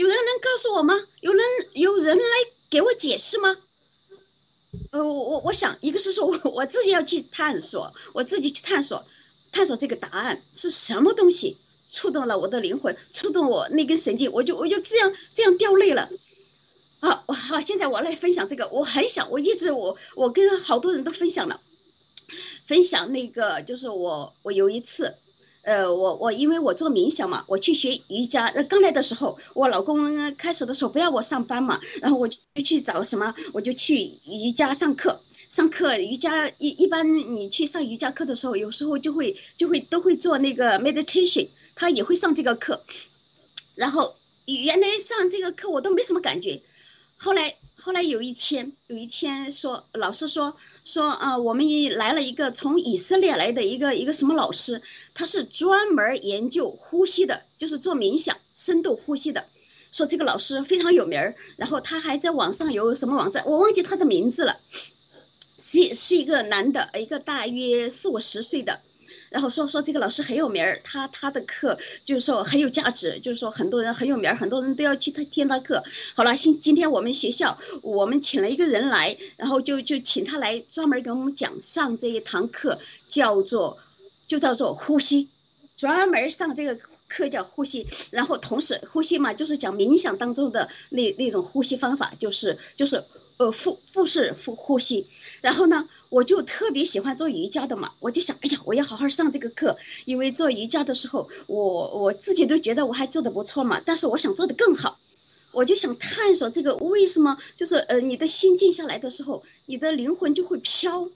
有人能告诉我吗？有人有人来给我解释吗？呃，我我我想，一个是说我 我自己要去探索，我自己去探索，探索这个答案是什么东西触动了我的灵魂，触动我那根神经，我就我就这样这样掉泪了。好，好，现在我来分享这个，我很想，我一直我我跟好多人都分享了，分享那个就是我我有一次，呃，我我因为我做冥想嘛，我去学瑜伽，呃，刚来的时候，我老公开始的时候不要我上班嘛，然后我就去找什么，我就去瑜伽上课，上课瑜伽一一般你去上瑜伽课的时候，有时候就会就会都会做那个 meditation，他也会上这个课，然后原来上这个课我都没什么感觉。后来，后来有一天，有一天说，老师说说啊，我们也来了一个从以色列来的一个一个什么老师，他是专门研究呼吸的，就是做冥想、深度呼吸的。说这个老师非常有名儿，然后他还在网上有什么网站，我忘记他的名字了，是是一个男的，一个大约四五十岁的。然后说说这个老师很有名儿，他他的课就是说很有价值，就是说很多人很有名儿，很多人都要去他听他课。好了，今今天我们学校我们请了一个人来，然后就就请他来专门给我们讲上这一堂课，叫做就叫做呼吸，专门上这个课叫呼吸。然后同时呼吸嘛，就是讲冥想当中的那那种呼吸方法，就是就是呃腹腹式呼呼吸。然后呢？我就特别喜欢做瑜伽的嘛，我就想，哎呀，我要好好上这个课，因为做瑜伽的时候，我我自己都觉得我还做的不错嘛，但是我想做的更好，我就想探索这个为什么，就是呃，你的心静下来的时候，你的灵魂就会飘，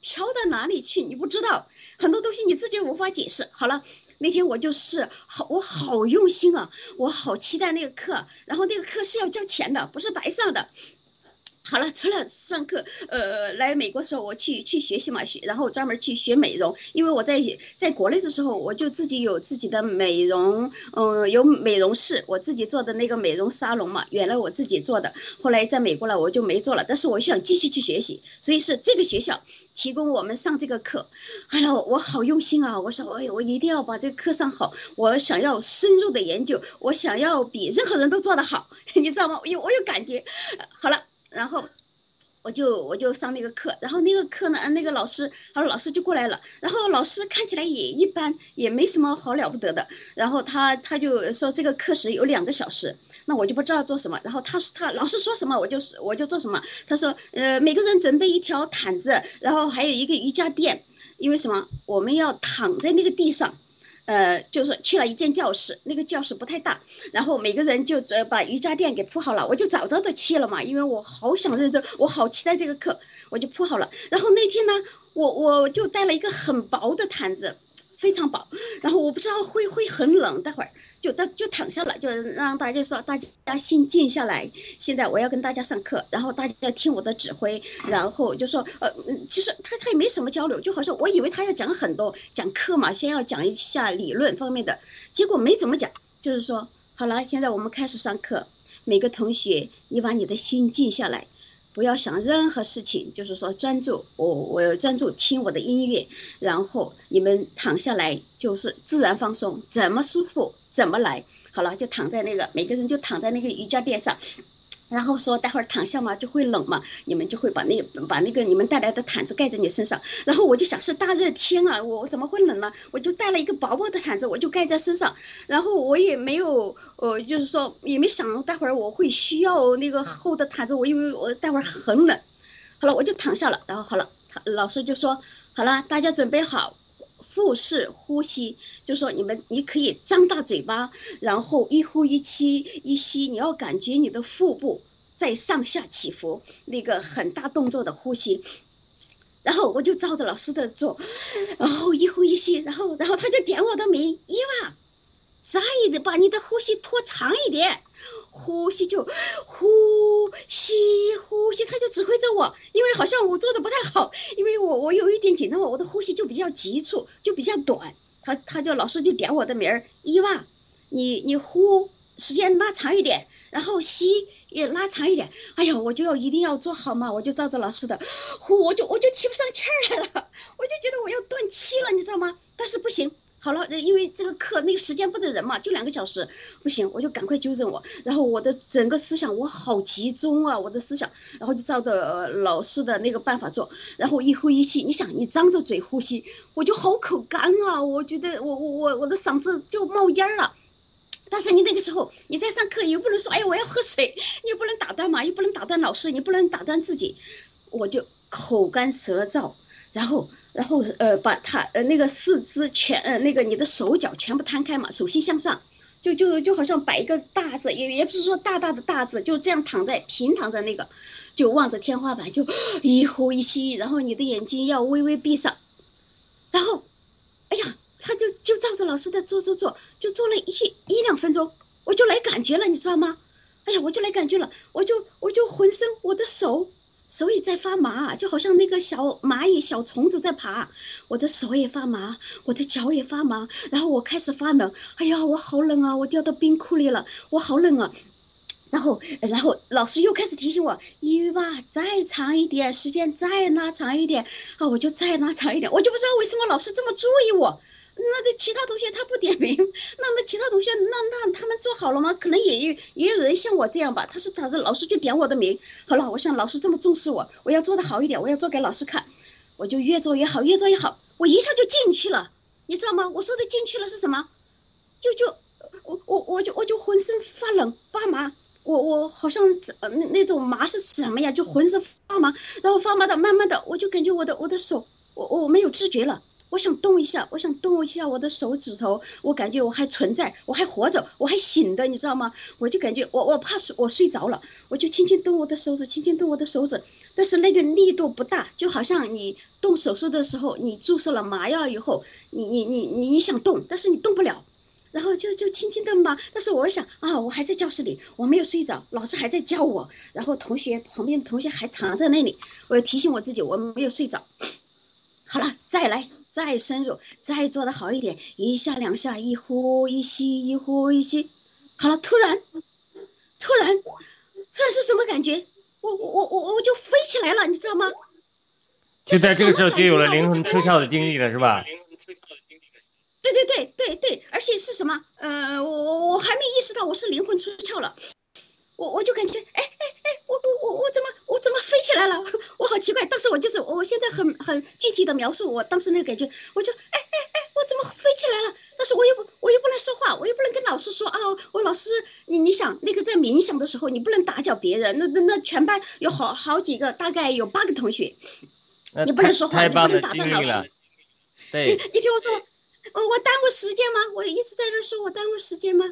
飘到哪里去你不知道，很多东西你自己无法解释。好了，那天我就是好，我好用心啊，我好期待那个课，然后那个课是要交钱的，不是白上的。好了，除了上课，呃，来美国时候我去去学习嘛，学，然后专门去学美容，因为我在在国内的时候，我就自己有自己的美容，嗯，有美容室，我自己做的那个美容沙龙嘛，原来我自己做的，后来在美国了我就没做了，但是我想继续去学习，所以是这个学校提供我们上这个课，哎呀，我好用心啊，我说，哎，我一定要把这个课上好，我想要深入的研究，我想要比任何人都做得好，你知道吗？我有我有感觉，好了。然后我就我就上那个课，然后那个课呢，那个老师，他说老师就过来了，然后老师看起来也一般，也没什么好了不得的。然后他他就说这个课时有两个小时，那我就不知道做什么。然后他他老师说什么我就是我就做什么。他说呃每个人准备一条毯子，然后还有一个瑜伽垫，因为什么我们要躺在那个地上。呃，就是去了一间教室，那个教室不太大，然后每个人就呃把瑜伽垫给铺好了，我就早早的去了嘛，因为我好想认真，我好期待这个课，我就铺好了。然后那天呢，我我就带了一个很薄的毯子。非常饱，然后我不知道会会很冷，待会儿就到就躺下了，就让大家说大家先静下来。现在我要跟大家上课，然后大家要听我的指挥，然后就说呃，其实他他也没什么交流，就好像我以为他要讲很多讲课嘛，先要讲一下理论方面的，结果没怎么讲，就是说好了，现在我们开始上课，每个同学你把你的心静下来。不要想任何事情，就是说专注，我我专注听我的音乐，然后你们躺下来就是自然放松，怎么舒服怎么来。好了，就躺在那个每个人就躺在那个瑜伽垫上。然后说待会儿躺下嘛就会冷嘛，你们就会把那把那个你们带来的毯子盖在你身上。然后我就想是大热天啊，我我怎么会冷呢？我就带了一个薄薄的毯子，我就盖在身上。然后我也没有呃，就是说也没想待会儿我会需要那个厚的毯子，我因为我待会儿很冷。好了，我就躺下了。然后好了，老师就说好了，大家准备好。腹式呼吸，就说你们，你可以张大嘴巴，然后一呼一吸一吸，你要感觉你的腹部在上下起伏，那个很大动作的呼吸。然后我就照着老师的做，然后一呼一吸，然后然后他就点我的名，伊娃。再一点，把你的呼吸拖长一点，呼吸就呼吸呼吸，他就指挥着我，因为好像我做的不太好，因为我我有一点紧张嘛，我的呼吸就比较急促，就比较短。他他就老师就点我的名儿，伊娃，你你呼时间拉长一点，然后吸也拉长一点。哎呀，我就要一定要做好嘛，我就照着老师的，呼我就我就提不上气儿来了，我就觉得我要断气了，你知道吗？但是不行。好了，因为这个课那个时间不等人嘛，就两个小时，不行，我就赶快纠正我。然后我的整个思想我好集中啊，我的思想，然后就照着老师的那个办法做，然后一呼一吸，你想你张着嘴呼吸，我就好口干啊，我觉得我我我我的嗓子就冒烟了。但是你那个时候你在上课又不能说哎呀我要喝水，你又不能打断嘛，又不能打断老师，你不能打断自己，我就口干舌燥，然后。然后呃，把他呃那个四肢全呃那个你的手脚全部摊开嘛，手心向上，就就就好像摆一个大字，也也不是说大大的大字，就这样躺在平躺在那个，就望着天花板，就一呼一吸，然后你的眼睛要微微闭上，然后，哎呀，他就就照着老师的做做做，就做了一一两分钟，我就来感觉了，你知道吗？哎呀，我就来感觉了，我就我就浑身我的手。手也在发麻，就好像那个小蚂蚁、小虫子在爬。我的手也发麻，我的脚也发麻，然后我开始发冷。哎呀，我好冷啊！我掉到冰库里了，我好冷啊！然后，然后老师又开始提醒我：伊娃，再长一点，时间再拉长一点。啊，我就再拉长一点。我就不知道为什么老师这么注意我。那个其他同学他不点名，那那其他同学那那他们做好了吗？可能也有也有人像我这样吧。他是他的老师就点我的名。好了，我想老师这么重视我，我要做的好一点，我要做给老师看。我就越做越好，越做越好。我一下就进去了，你知道吗？我说的进去了是什么？就就我我我就我就浑身发冷发麻，我我好像那那种麻是什么呀？就浑身发麻，然后发麻的慢慢的我就感觉我的我的手我我没有知觉了。我想动一下，我想动一下我的手指头，我感觉我还存在，我还活着，我还醒的，你知道吗？我就感觉我我怕睡，我睡着了，我就轻轻动我的手指，轻轻动我的手指，但是那个力度不大，就好像你动手术的时候，你注射了麻药以后，你你你你想动，但是你动不了，然后就就轻轻的嘛。但是我想啊，我还在教室里，我没有睡着，老师还在教我，然后同学旁边同学还躺在那里，我要提醒我自己，我没有睡着。好了，再来。再深入，再做的好一点，一下两下，一呼一吸，一呼一吸，好了，突然，突然，突然是什么感觉？我我我我我就飞起来了，你知道吗？就在这个时候就有了灵魂出窍的经历了，是吧？对对对对对，而且是什么？呃，我我我还没意识到我是灵魂出窍了。我我就感觉，哎哎哎，我我我我怎么我怎么飞起来了？我好奇怪。当时我就是，我现在很很具体的描述我当时那个感觉，我就，哎哎哎，我怎么飞起来了？但是我又不我又不能说话，我又不能跟老师说啊，我老师，你你想那个在冥想的时候，你不能打搅别人，那那那全班有好好几个，大概有八个同学，你不能说话，你不能打断老师。对。你你听我说，我我耽误时间吗？我一直在这说我耽误时间吗？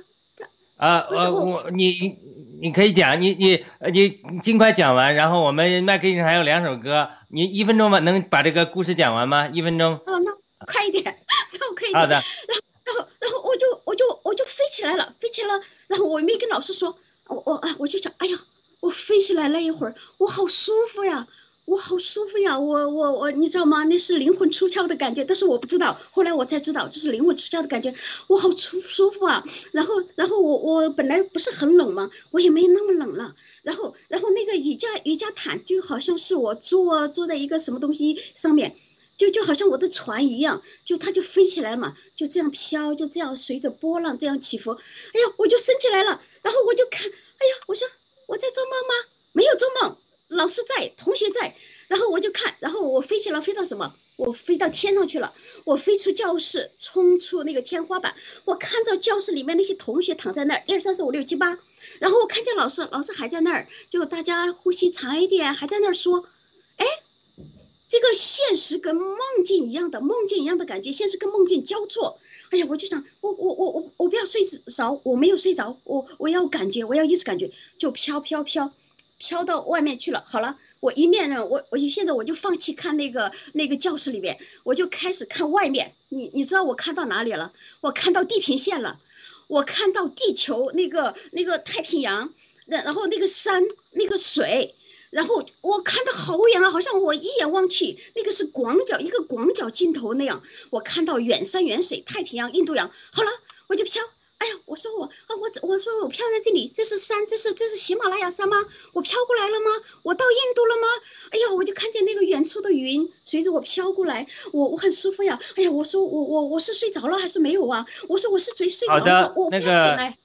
啊，我我你你可以讲，你你你尽快讲完，然后我们麦克医生还有两首歌，你一分钟吧，能把这个故事讲完吗？一分钟。哦，那快一点，那我可以。好的。然后然后然后我就我就我就飞起来了，飞起来了，然后我没跟老师说，我我啊我就想，哎呀，我飞起来那一会儿，我好舒服呀。我好舒服呀，我我我，你知道吗？那是灵魂出窍的感觉，但是我不知道，后来我才知道这是灵魂出窍的感觉，我好舒舒服啊。然后然后我我本来不是很冷吗？我也没那么冷了。然后然后那个瑜伽瑜伽毯就好像是我坐坐在一个什么东西上面，就就好像我的船一样，就它就飞起来嘛，就这样飘，就这样随着波浪这样起伏。哎呀，我就升起来了，然后我就看，哎呀，我说我在做梦吗？没有做梦。老师在，同学在，然后我就看，然后我飞起来，飞到什么？我飞到天上去了。我飞出教室，冲出那个天花板，我看到教室里面那些同学躺在那儿，一二三四五六七八，然后我看见老师，老师还在那儿，就大家呼吸长一点，还在那儿说，哎，这个现实跟梦境一样的，梦境一样的感觉，现实跟梦境交错。哎呀，我就想，我我我我我不要睡着，我没有睡着，我我要感觉，我要一直感觉，就飘飘飘。飘到外面去了。好了，我一面呢，我我就现在我就放弃看那个那个教室里面，我就开始看外面。你你知道我看到哪里了？我看到地平线了，我看到地球那个那个太平洋，然然后那个山那个水，然后我看到好远啊，好像我一眼望去，那个是广角一个广角镜头那样，我看到远山远水，太平洋、印度洋。好了，我就飘。哎呀，我说我啊我我说我飘在这里，这是山，这是这是喜马拉雅山吗？我飘过来了吗？我到印度了吗？哎呀，我就看见那个远处的云随着我飘过来，我我很舒服呀。哎呀，我说我我我是睡着了还是没有啊？我说我是睡睡着了，我不要醒来。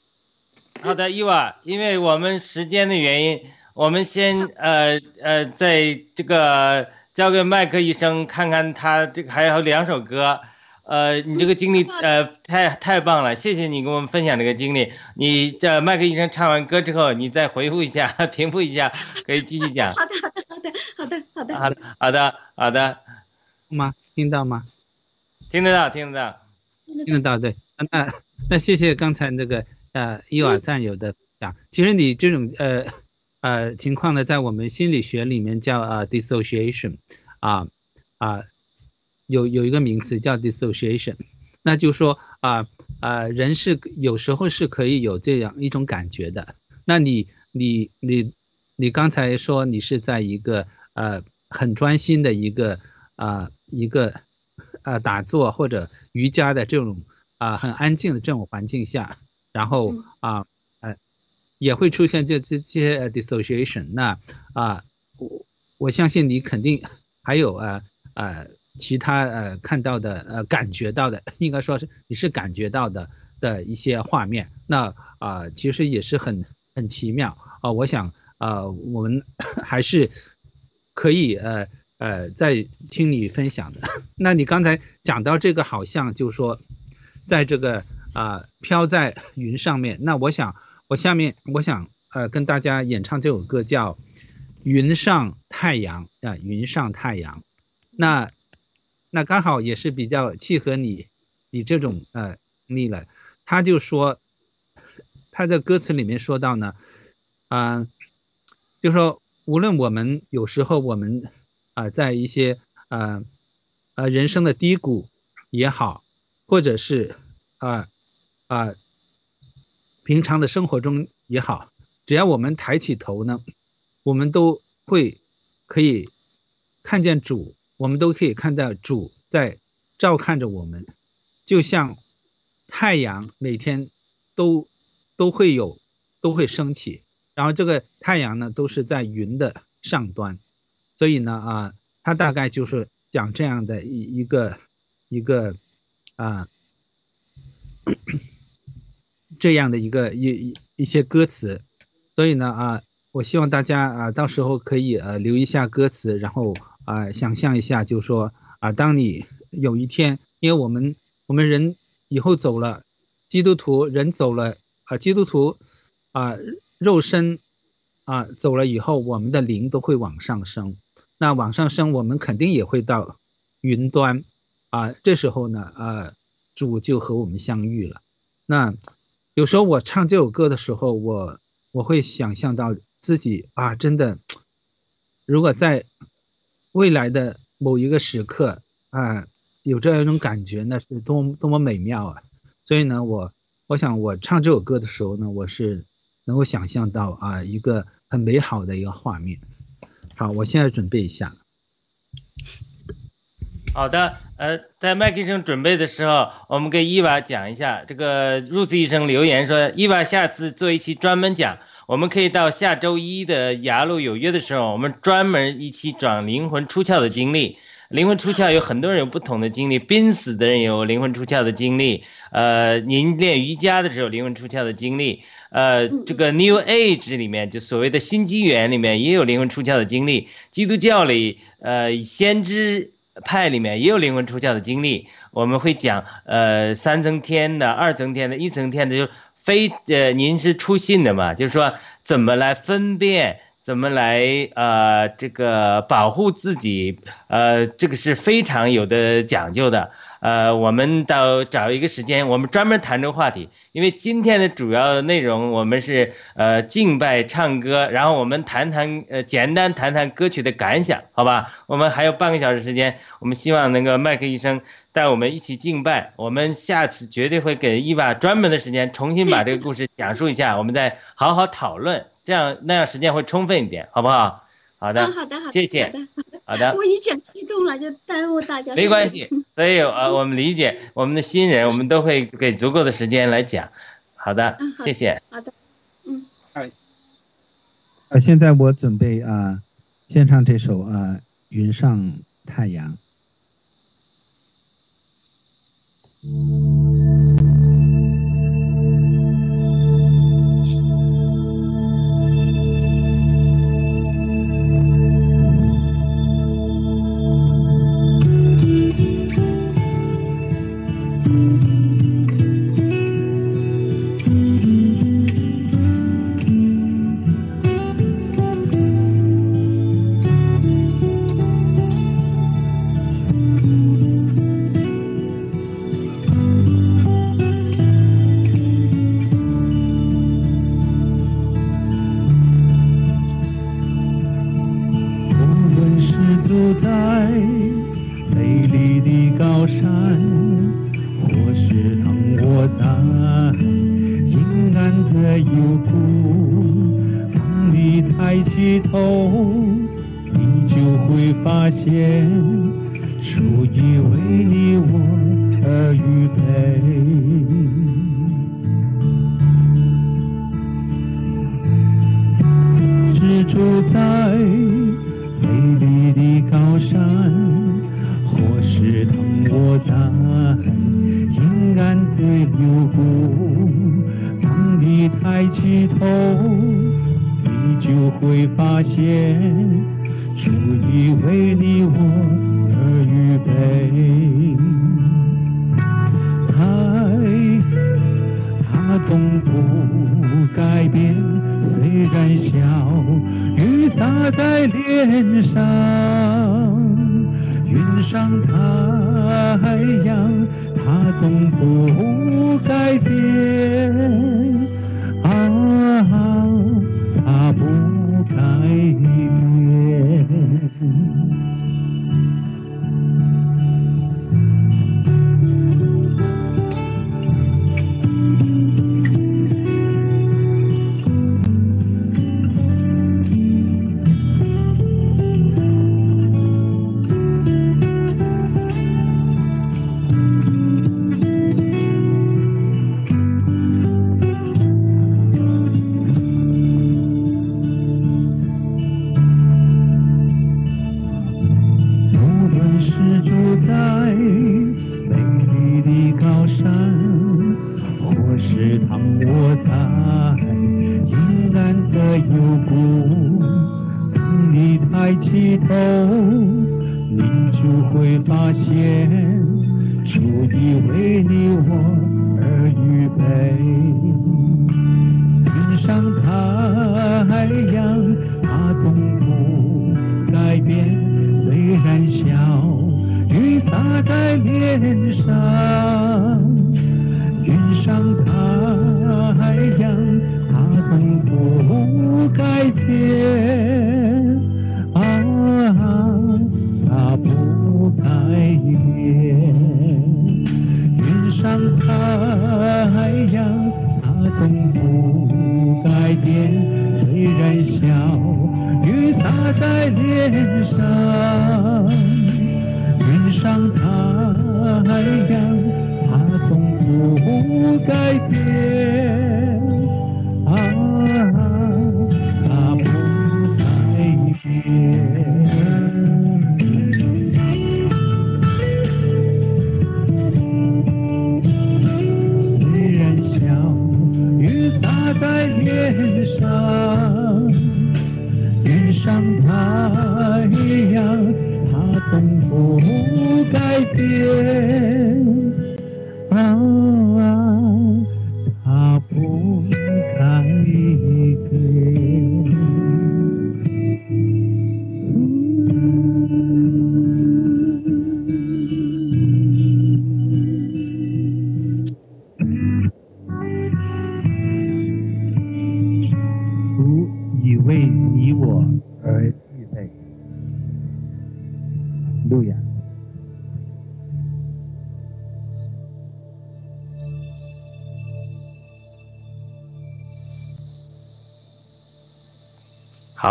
好的，伊娃，因为我们时间的原因，我们先呃呃在这个交给麦克医生看看他这个还有两首歌。呃，你这个经历呃太太棒了，谢谢你跟我们分享这个经历。你这麦克医生唱完歌之后，你再回复一下，平复一下，可以继续讲。好的，好的，好的，好的，好的，好的，好的，好的。吗？听到吗？听得到，听得到，听得到。对，那那谢谢刚才那个呃伊娃战友的讲。其实你这种呃呃情况呢，在我们心理学里面叫呃 dissociation，啊啊。有有一个名词叫 dissociation，那就说啊啊人是有时候是可以有这样一种感觉的。那你你你你刚才说你是在一个呃很专心的一个啊一个呃打坐或者瑜伽的这种啊很安静的这种环境下，然后啊呃也会出现这这些 dissociation。那啊我我相信你肯定还有啊啊。其他呃看到的呃感觉到的，应该说是你是感觉到的的一些画面，那啊其实也是很很奇妙啊。我想啊我们 还是可以呃呃再听你分享的。那你刚才讲到这个，好像就说在这个啊飘在云上面。那我想我下面我想呃跟大家演唱这首歌叫《云上太阳》啊，《云上太阳》那。那刚好也是比较契合你，你这种呃历了。他就说，他在歌词里面说到呢，啊，就说无论我们有时候我们啊在一些呃呃人生的低谷也好，或者是啊啊平常的生活中也好，只要我们抬起头呢，我们都会可以看见主。我们都可以看到主在照看着我们，就像太阳每天都都会有都会升起，然后这个太阳呢都是在云的上端，所以呢啊，它大概就是讲这样的一一个一个啊这样的一个一一一些歌词，所以呢啊，我希望大家啊到时候可以呃留一下歌词，然后。啊，想象一下，就说啊，当你有一天，因为我们我们人以后走了，基督徒人走了啊，基督徒啊，肉身啊走了以后，我们的灵都会往上升。那往上升，我们肯定也会到云端啊。这时候呢，啊，主就和我们相遇了。那有时候我唱这首歌的时候，我我会想象到自己啊，真的，如果在。未来的某一个时刻啊，有这样一种感觉，那是多么多么美妙啊！所以呢，我我想我唱这首歌的时候呢，我是能够想象到啊一个很美好的一个画面。好，我现在准备一下。好的，呃，在麦克医生准备的时候，我们给伊娃讲一下。这个 Rose 医生留言说，伊娃下次做一期专门讲。我们可以到下周一的雅鲁有约的时候，我们专门一期讲灵魂出窍的经历。灵魂出窍有很多人有不同的经历，濒死的人有灵魂出窍的经历，呃，您练瑜伽的时候灵魂出窍的经历，呃，这个 New Age 里面就所谓的新纪元里面也有灵魂出窍的经历，基督教里呃先知派里面也有灵魂出窍的经历。我们会讲呃三层天的、二层天的、一层天的就。非呃，您是出信的嘛？就是说，怎么来分辨，怎么来呃，这个保护自己，呃，这个是非常有的讲究的。呃，我们到找一个时间，我们专门谈这个话题。因为今天的主要内容，我们是呃敬拜唱歌，然后我们谈谈呃简单谈谈歌曲的感想，好吧？我们还有半个小时时间，我们希望能够麦克医生带我们一起敬拜。我们下次绝对会给伊娃专门的时间，重新把这个故事讲述一下，我们再好好讨论，这样那样时间会充分一点好不好？好的好的好谢谢。好的。我一讲激动了就耽误大家没关系所以啊我们理解我们的新人我们都会给足够的时间来讲。好的谢谢。好的。嗯。二啊现在我准备啊先唱这首啊云上太阳。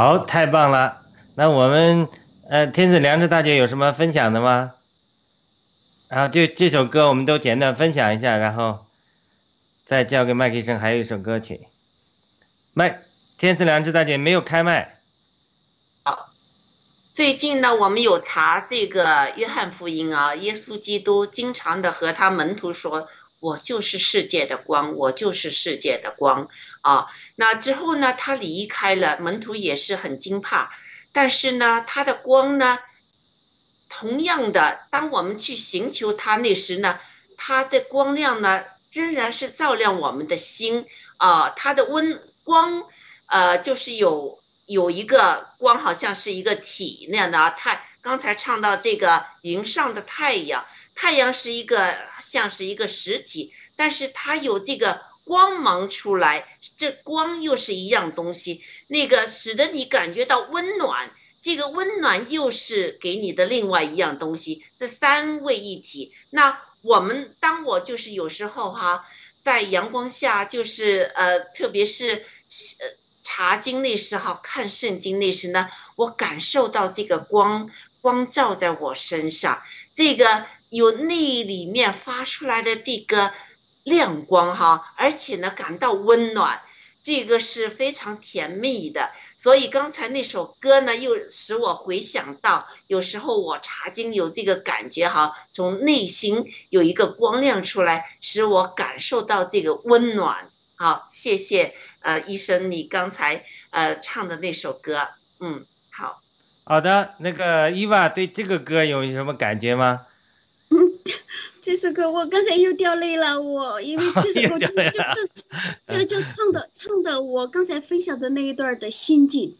好，太棒了。那我们呃，天子良知大姐有什么分享的吗？然后就这首歌，我们都简单分享一下，然后再交给麦克医生。还有一首歌曲，麦天赐良知大姐没有开麦。好，最近呢，我们有查这个约翰福音啊，耶稣基督经常的和他门徒说：‘我就是世界的光，我就是世界的光’。啊，那之后呢，他离开了，门徒也是很惊怕。但是呢，他的光呢，同样的，当我们去寻求他那时呢，他的光亮呢，仍然是照亮我们的心啊，他的温光，呃，就是有有一个光，好像是一个体那样的啊。太刚才唱到这个云上的太阳，太阳是一个像是一个实体，但是它有这个。光芒出来，这光又是一样东西，那个使得你感觉到温暖，这个温暖又是给你的另外一样东西，这三位一体。那我们当我就是有时候哈，在阳光下，就是呃，特别是呃查经那时候看圣经那时呢，我感受到这个光光照在我身上，这个有那里面发出来的这个。亮光哈，而且呢，感到温暖，这个是非常甜蜜的。所以刚才那首歌呢，又使我回想到，有时候我查经有这个感觉哈，从内心有一个光亮出来，使我感受到这个温暖。好，谢谢呃医生，你刚才呃唱的那首歌，嗯，好，好的，那个伊娃对这个歌有什么感觉吗？这首歌我刚才又掉泪了，我因为 这首歌就就就就 唱的唱的我刚才分享的那一段的心境，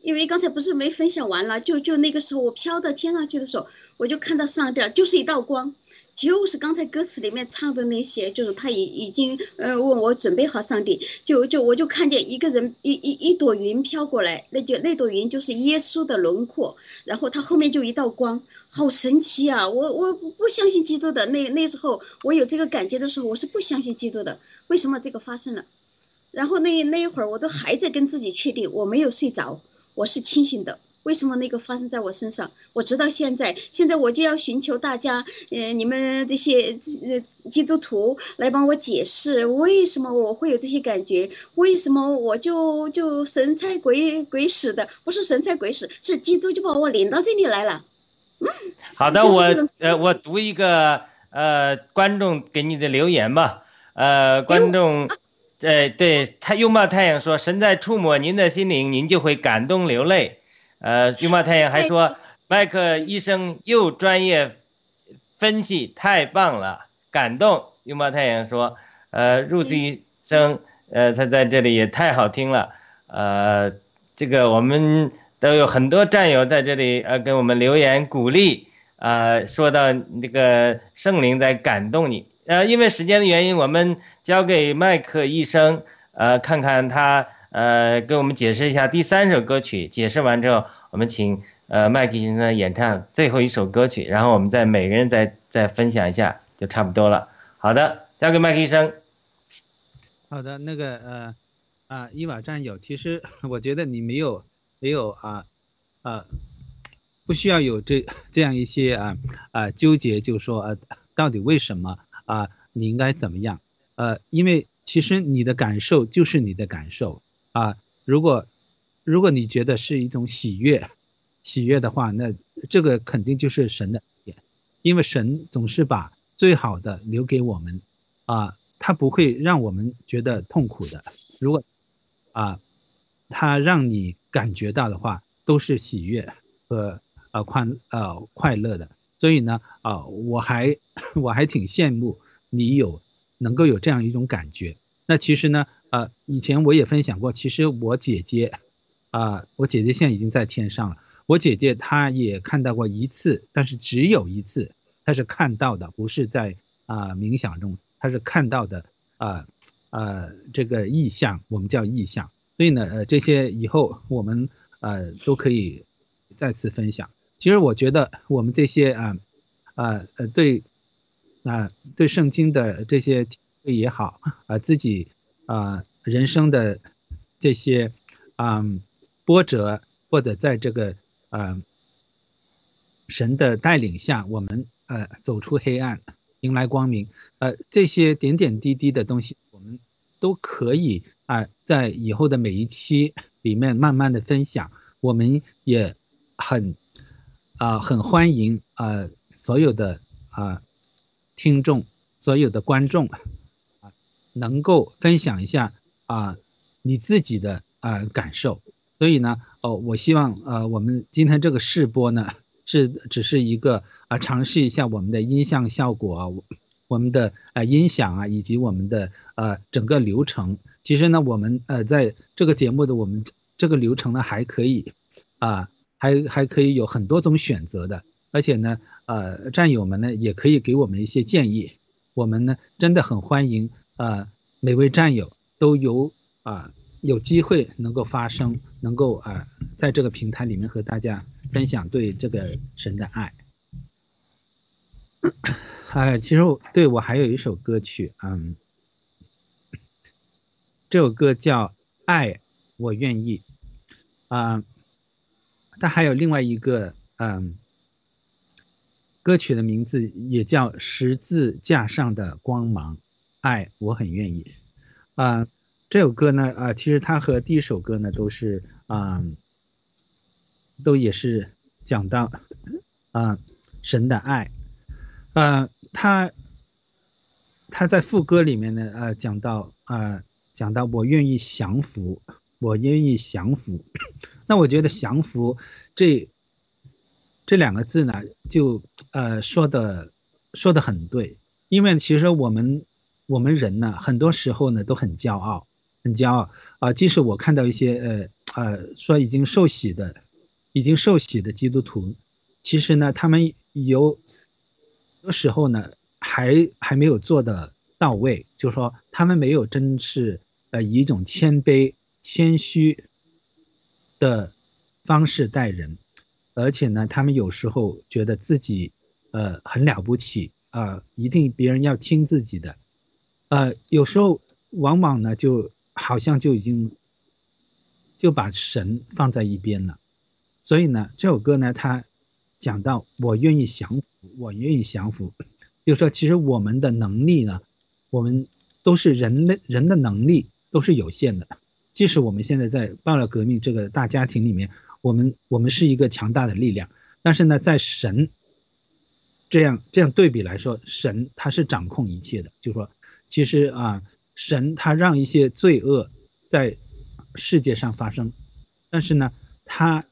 因为刚才不是没分享完了，就就那个时候我飘到天上去的时候，我就看到上边就是一道光。就是刚才歌词里面唱的那些，就是他已已经呃问我准备好上帝，就就我就看见一个人一一一朵云飘过来，那就那朵云就是耶稣的轮廓，然后他后面就一道光，好神奇啊！我我不相信基督的，那那时候我有这个感觉的时候，我是不相信基督的。为什么这个发生了？然后那那一会儿我都还在跟自己确定，我没有睡着，我是清醒的。为什么那个发生在我身上？我直到现在，现在我就要寻求大家，呃，你们这些呃基督徒来帮我解释，为什么我会有这些感觉？为什么我就就神差鬼鬼使的？不是神差鬼使，是基督就把我领到这里来了。嗯，好的，我呃我读一个呃观众给你的留言吧，呃观众，呃对他拥抱太阳说，神在触摸您的心灵，您就会感动流泪。呃，拥抱太阳还说，麦克医生又专业分析，太棒了，感动。拥抱太阳说，呃，入子医生，呃，他在这里也太好听了，呃，这个我们都有很多战友在这里，呃，给我们留言鼓励，啊，说到这个圣灵在感动你，呃，因为时间的原因，我们交给麦克医生，呃，看看他。呃，给我们解释一下第三首歌曲。解释完之后，我们请呃麦克先生演唱最后一首歌曲，然后我们再每个人再再分享一下，就差不多了。好的，交给麦克医生。好的，那个呃啊，伊娃战友，其实 我觉得你没有没有啊啊，不需要有这 这样一些啊啊纠结，就说呃到底为什么啊你应该怎么样？呃，因为其实你的感受就是你的感受。啊，如果如果你觉得是一种喜悦，喜悦的话，那这个肯定就是神的，因为神总是把最好的留给我们，啊，他不会让我们觉得痛苦的。如果啊，他让你感觉到的话，都是喜悦和呃快呃快乐的。所以呢，啊，我还 我还挺羡慕你有能够有这样一种感觉。那其实呢？呃，以前我也分享过，其实我姐姐，啊，我姐姐现在已经在天上了。我姐姐她也看到过一次，但是只有一次，她是看到的，不是在啊冥想中，她是看到的啊啊这个意象，我们叫意象。所以呢，呃，这些以后我们呃都可以再次分享。其实我觉得我们这些啊啊呃对啊对圣经的这些也好啊自己。啊，人生的这些啊波折，或者在这个啊神的带领下，我们呃走出黑暗，迎来光明。呃，这些点点滴滴的东西，我们都可以啊，在以后的每一期里面慢慢的分享。我们也很啊很欢迎啊所有的啊听众，所有的观众能够分享一下啊你自己的啊感受。所以呢，哦，我希望呃我们今天这个试播呢是只是一个啊尝试一下我们的音像效果啊。我们的呃音响啊，以及我们的呃整个流程，其实呢，我们呃在这个节目的我们这个流程呢还可以啊，还还可以有很多种选择的，而且呢，呃战友们呢也可以给我们一些建议，我们呢真的很欢迎呃每位战友都有啊有机会能够发声，能够啊在这个平台里面和大家分享对这个神的爱。哎，其实我对我还有一首歌曲，嗯，这首歌叫《爱我愿意》，啊，它还有另外一个，嗯，歌曲的名字也叫《十字架上的光芒》，爱我很愿意，啊，这首歌呢，啊，其实它和第一首歌呢都是，啊，都也是讲到，啊，神的爱，啊。他他在副歌里面呢，呃，讲到啊，讲到我愿意降服，我愿意降服。那我觉得降服这这两个字呢，就呃说的说的很对，因为其实我们我们人呢，很多时候呢都很骄傲，很骄傲啊。即使我看到一些呃呃说已经受洗的，已经受洗的基督徒，其实呢，他们有。有时候呢，还还没有做的到位，就是说他们没有真是呃以一种谦卑、谦虚的方式待人，而且呢，他们有时候觉得自己呃很了不起啊，一定别人要听自己的，呃，有时候往往呢就好像就已经就把神放在一边了，所以呢，这首歌呢，它讲到我愿意降服。我愿意降服，就是说，其实我们的能力呢，我们都是人类，人的能力都是有限的。即使我们现在在爆料革命这个大家庭里面，我们我们是一个强大的力量，但是呢，在神这样这样对比来说，神他是掌控一切的。就是说，其实啊，神他让一些罪恶在世界上发生，但是呢，他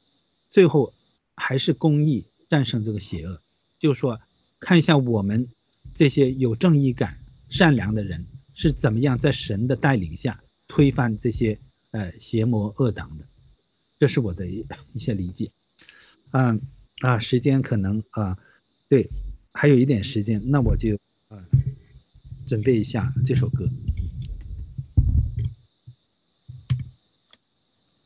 最后还是公义战胜这个邪恶。就是说，看一下我们这些有正义感、善良的人是怎么样在神的带领下推翻这些呃邪魔恶党的，这是我的一一些理解。嗯啊，时间可能啊，对，还有一点时间，那我就啊准备一下这首歌。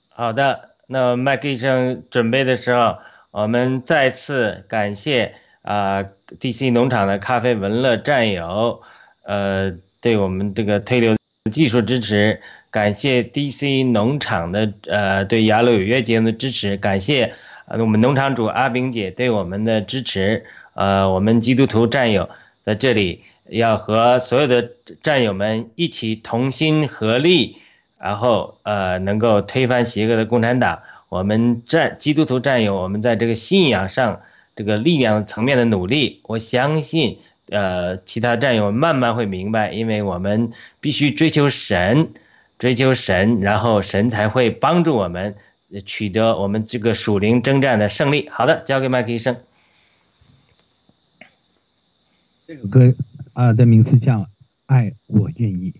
好的，那麦克医生准备的时候，我们再次感谢。啊，DC 农场的咖啡文乐战友，呃，对我们这个推流技术支持，感谢 DC 农场的呃对雅鲁有约节目的支持，感谢呃我们农场主阿炳姐对我们的支持，呃，我们基督徒战友在这里要和所有的战友们一起同心合力，然后呃能够推翻邪恶的共产党，我们战基督徒战友，我们在这个信仰上。这个力量层面的努力，我相信，呃，其他战友慢慢会明白，因为我们必须追求神，追求神，然后神才会帮助我们取得我们这个属灵征战的胜利。好的，交给麦克医生。这首歌啊的名字叫《爱我愿意》。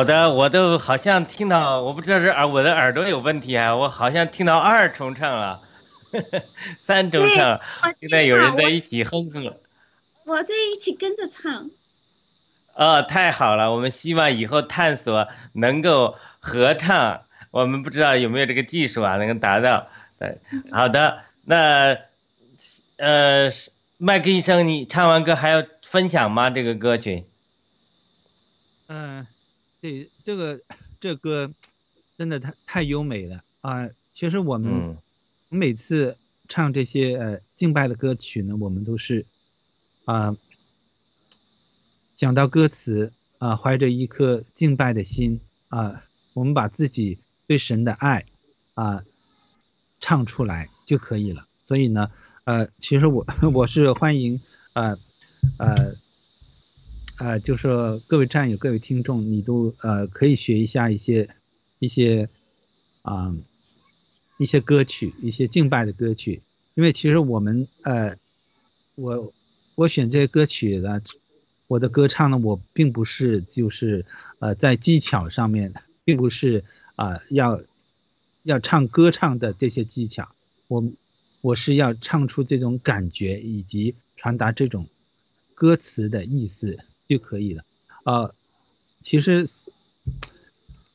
好的，我都好像听到，我不知道是耳我的耳朵有问题啊，我好像听到二重唱了，三重唱，现在有人在一起哼哼了。我在一起跟着唱。哦，太好了！我们希望以后探索能够合唱，我们不知道有没有这个技术啊，能够达到。对，好的，那呃，麦克医生，你唱完歌还要分享吗？这个歌曲？嗯、对，这个这歌，真的太太优美了啊、其实我们嗯每次唱这些呃敬拜的歌曲呢，我们都是啊、讲到歌词啊、怀着一颗敬拜的心啊、我们把自己对神的爱啊、唱出来就可以了。所以呢，呃，其实我 我是欢迎呃呃呃，就说各位战友、各位听众，你都呃可以学一下一些一些啊、一些歌曲，一些敬拜的歌曲，因为其实我们呃我我选这些歌曲呢，我的歌唱呢，我并不是就是呃在技巧上面，并不是啊、要要唱歌唱的这些技巧，我我是要唱出这种感觉以及传达这种歌词的意思。就可以了。呃，其实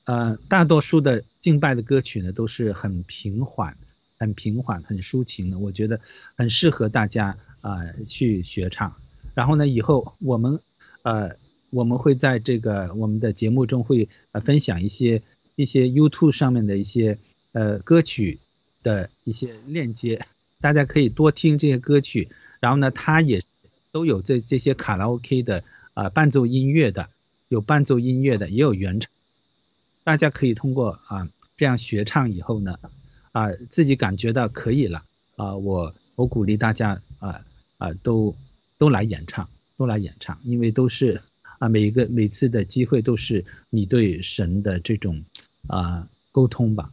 呃大多数的敬拜的歌曲呢都是很平缓、很平缓、很抒情的，我觉得很适合大家啊、呃去学唱。然后呢，以后我们呃我们会在这个我们的节目中会呃分享一些一些 YouTube 上面的一些呃歌曲的一些链接，大家可以多听这些歌曲。然后呢，它也都有这这些卡拉 OK 的啊、伴奏音乐的，有伴奏音乐的，也有原唱。大家可以通过啊、这样学唱以后呢，啊、自己感觉到可以了啊、我我鼓励大家啊啊、都都来演唱，都来演唱，因为都是啊每一个每次的机会都是你对神的这种啊、沟通吧。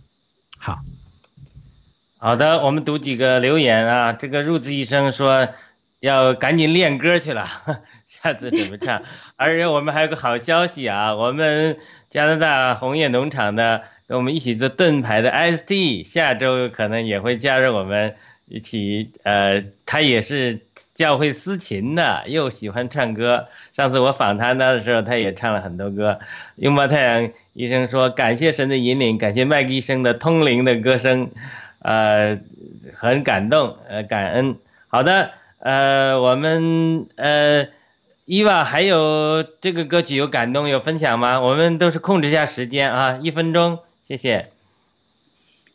好，好的，我们读几个留言啊。这个入子医生说要赶紧练歌去了，下次准备唱。而且我们还有个好消息啊，我们加拿大红叶农场的跟我们一起做盾牌的 ST，下周可能也会加入我们一起。呃，他也是教会司琴的，又喜欢唱歌。上次我访谈他的时候，他也唱了很多歌。拥抱太阳医生说：“感谢神的引领，感谢麦克医生的通灵的歌声，呃，很感动，呃，感恩。好的，呃，我们呃，伊娃还有这个歌曲有感动有分享吗？我们都是控制一下时间啊，一分钟，谢谢。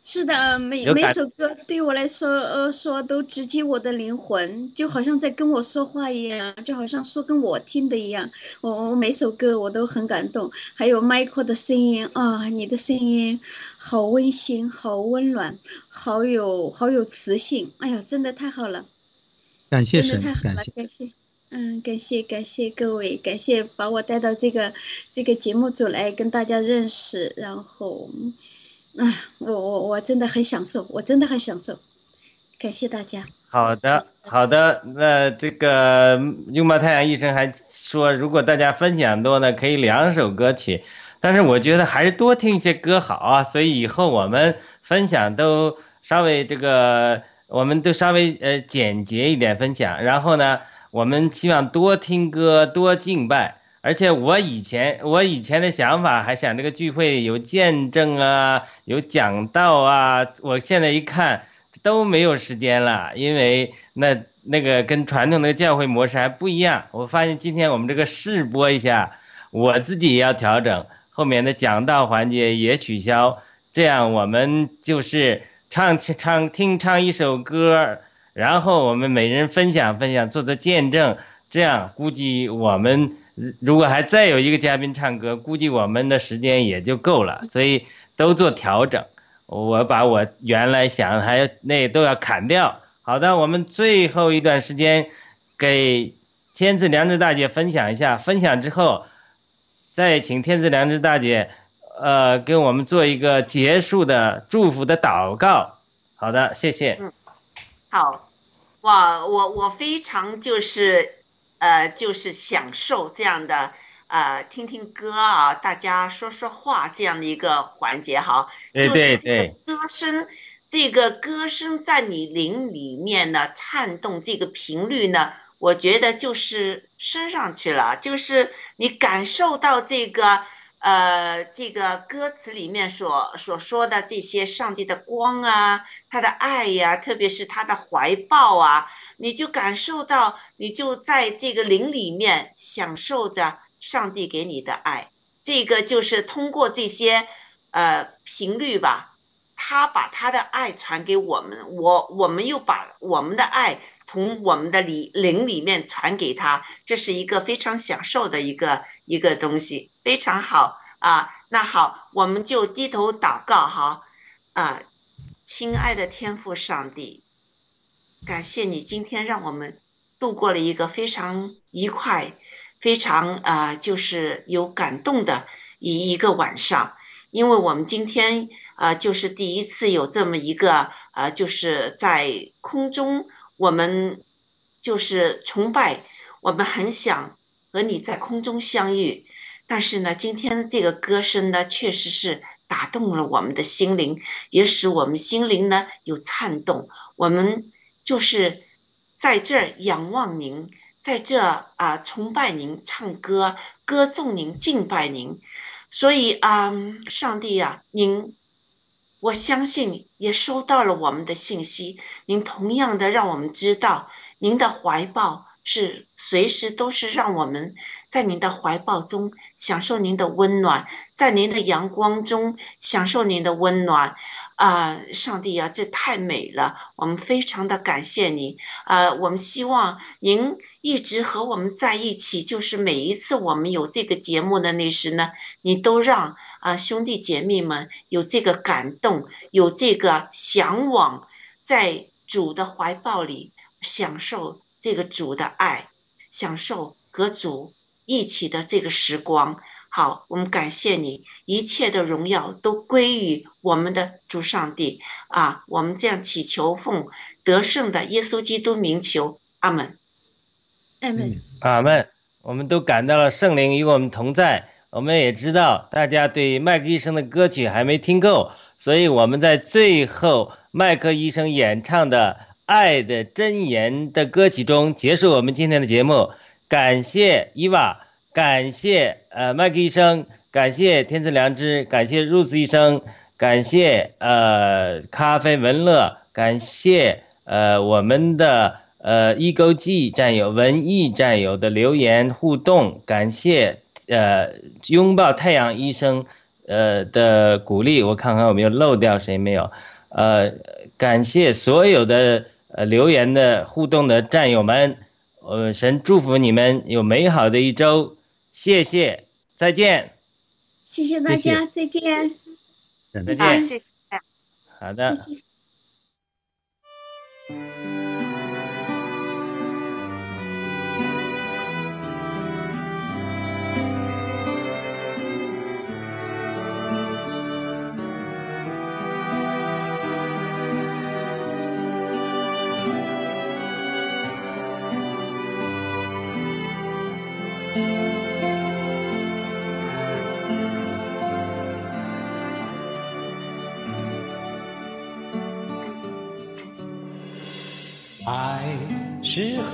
是的，每每首歌对我来说，呃，说都直击我的灵魂，就好像在跟我说话一样，就好像说跟我听的一样。我我每首歌我都很感动，还有 Michael 的声音啊，你的声音好温馨，好温暖，好有好有磁性，哎呀，真的太好了。感谢神真的太，好了，感谢。感谢，嗯，感谢感谢各位，感谢把我带到这个这个节目组来跟大家认识，然后，啊，我我我真的很享受，我真的很享受，感谢大家。好的，好的。那这个拥抱太阳医生还说，如果大家分享多呢，可以两首歌曲。但是我觉得还是多听一些歌好啊，所以以后我们分享都稍微这个，我们都稍微呃简洁一点分享。然后呢，我们希望多听歌，多敬拜。而且我以前我以前的想法还想这个聚会有见证啊，有讲道啊，我现在一看。都没有时间了，因为那那个跟传统的教会模式还不一样。我发现今天我们这个试播一下，我自己也要调整，后面的讲道环节也取消，这样我们就是唱唱听唱一首歌，然后我们每人分享分享，做做见证，这样估计我们如果还再有一个嘉宾唱歌，估计我们的时间也就够了，所以都做调整。我把我原来想还那都要砍掉。好的，我们最后一段时间给天赐良知大姐分享一下，分享之后再请天赐良知大姐呃给我们做一个结束的祝福的祷告。好的，谢谢。嗯好，哇，我我非常就是呃就是享受这样的呃听听歌啊，大家说说话这样的一个环节哈，对对对，歌声，这个歌声在你灵里面呢颤动，这个频率呢，我觉得就是升上去了，就是你感受到这个呃这个歌词里面所所说的这些上帝的光啊，他的爱呀、特别是他的怀抱啊，你就感受到，你就在这个灵里面享受着上帝给你的爱。这个就是通过这些呃频率吧，他把他的爱传给我们，我我们又把我们的爱从我们的里灵里面传给他，这是一个非常享受的一个一个东西，非常好啊。那好，我们就低头祷告哈啊，亲爱的天父上帝，感谢你今天让我们度过了一个非常愉快、非常啊就是有感动的一一个晚上，因为我们今天啊就是第一次有这么一个啊就是在空中我们就是崇拜，我们很想和你在空中相遇。但是呢，今天这个歌声呢，确实是打动了我们的心灵，也使我们心灵呢有颤动。我们就是在这儿仰望您，在这啊崇拜您，唱歌歌颂您，敬拜您。所以啊，上帝呀，您，我相信也收到了我们的信息。您同样的让我们知道，您的怀抱是随时都是让我们。在您的怀抱中享受您的温暖，在您的阳光中享受您的温暖，啊，上帝啊，这太美了！我们非常的感谢你，啊，我们希望您一直和我们在一起，就是每一次我们有这个节目的那时呢，你都让啊兄弟姐妹们有这个感动，有这个向往，在主的怀抱里享受这个主的爱，享受和主。一起的这个时光，好，我们感谢你，一切的荣耀都归于我们的主上帝啊！我们这样祈求，奉得胜的耶稣基督名求，阿门，阿门，阿门。我们都感到了圣灵与我们同在。我们也知道大家对麦克医生的歌曲还没听够，所以我们在最后麦克医生演唱的《爱的箴言》的歌曲中结束我们今天的节目。感谢伊娃，感谢呃麦克医生，感谢天赐良知，感谢 Rose 医生，感谢呃咖啡文乐，感谢呃我们的呃一勾记战友、文艺战友的留言互动，感谢呃拥抱太阳医生呃的鼓励，我看看有没有漏掉谁没有，呃感谢所有的呃留言的互动的战友们。呃，神祝福你们有美好的一周，谢谢，再见。谢谢大家，再见。再见，谢谢。好的。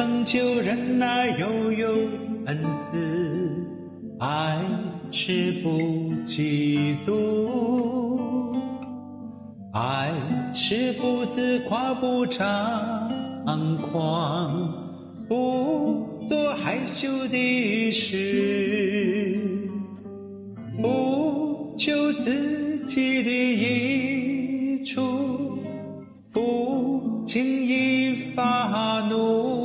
是恒久忍耐，又有恩慈；爱是不嫉妒；爱是不自夸，不张狂，不做害羞的事，不求自己的益处，不轻易发怒，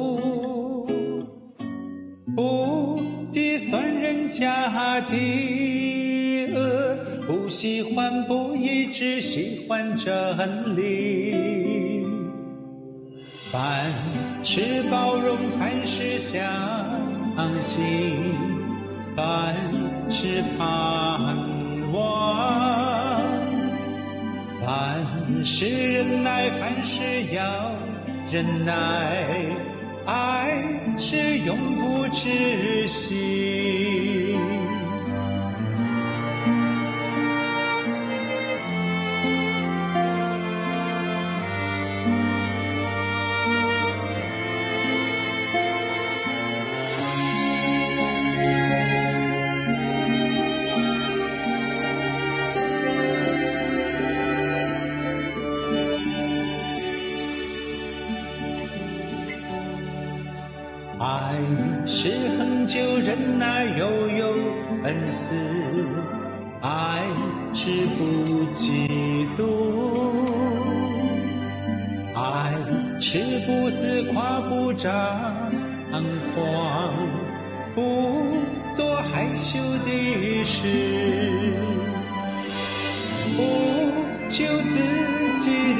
家的恶，不喜欢不义，只喜欢真理。凡事包容，凡事相信，凡事盼望，凡事忍耐，凡事要忍耐，爱是永不止息。是恒久忍耐，又有恩慈；爱是不嫉妒，爱是不自夸不张狂，不做害羞的事，不求自己的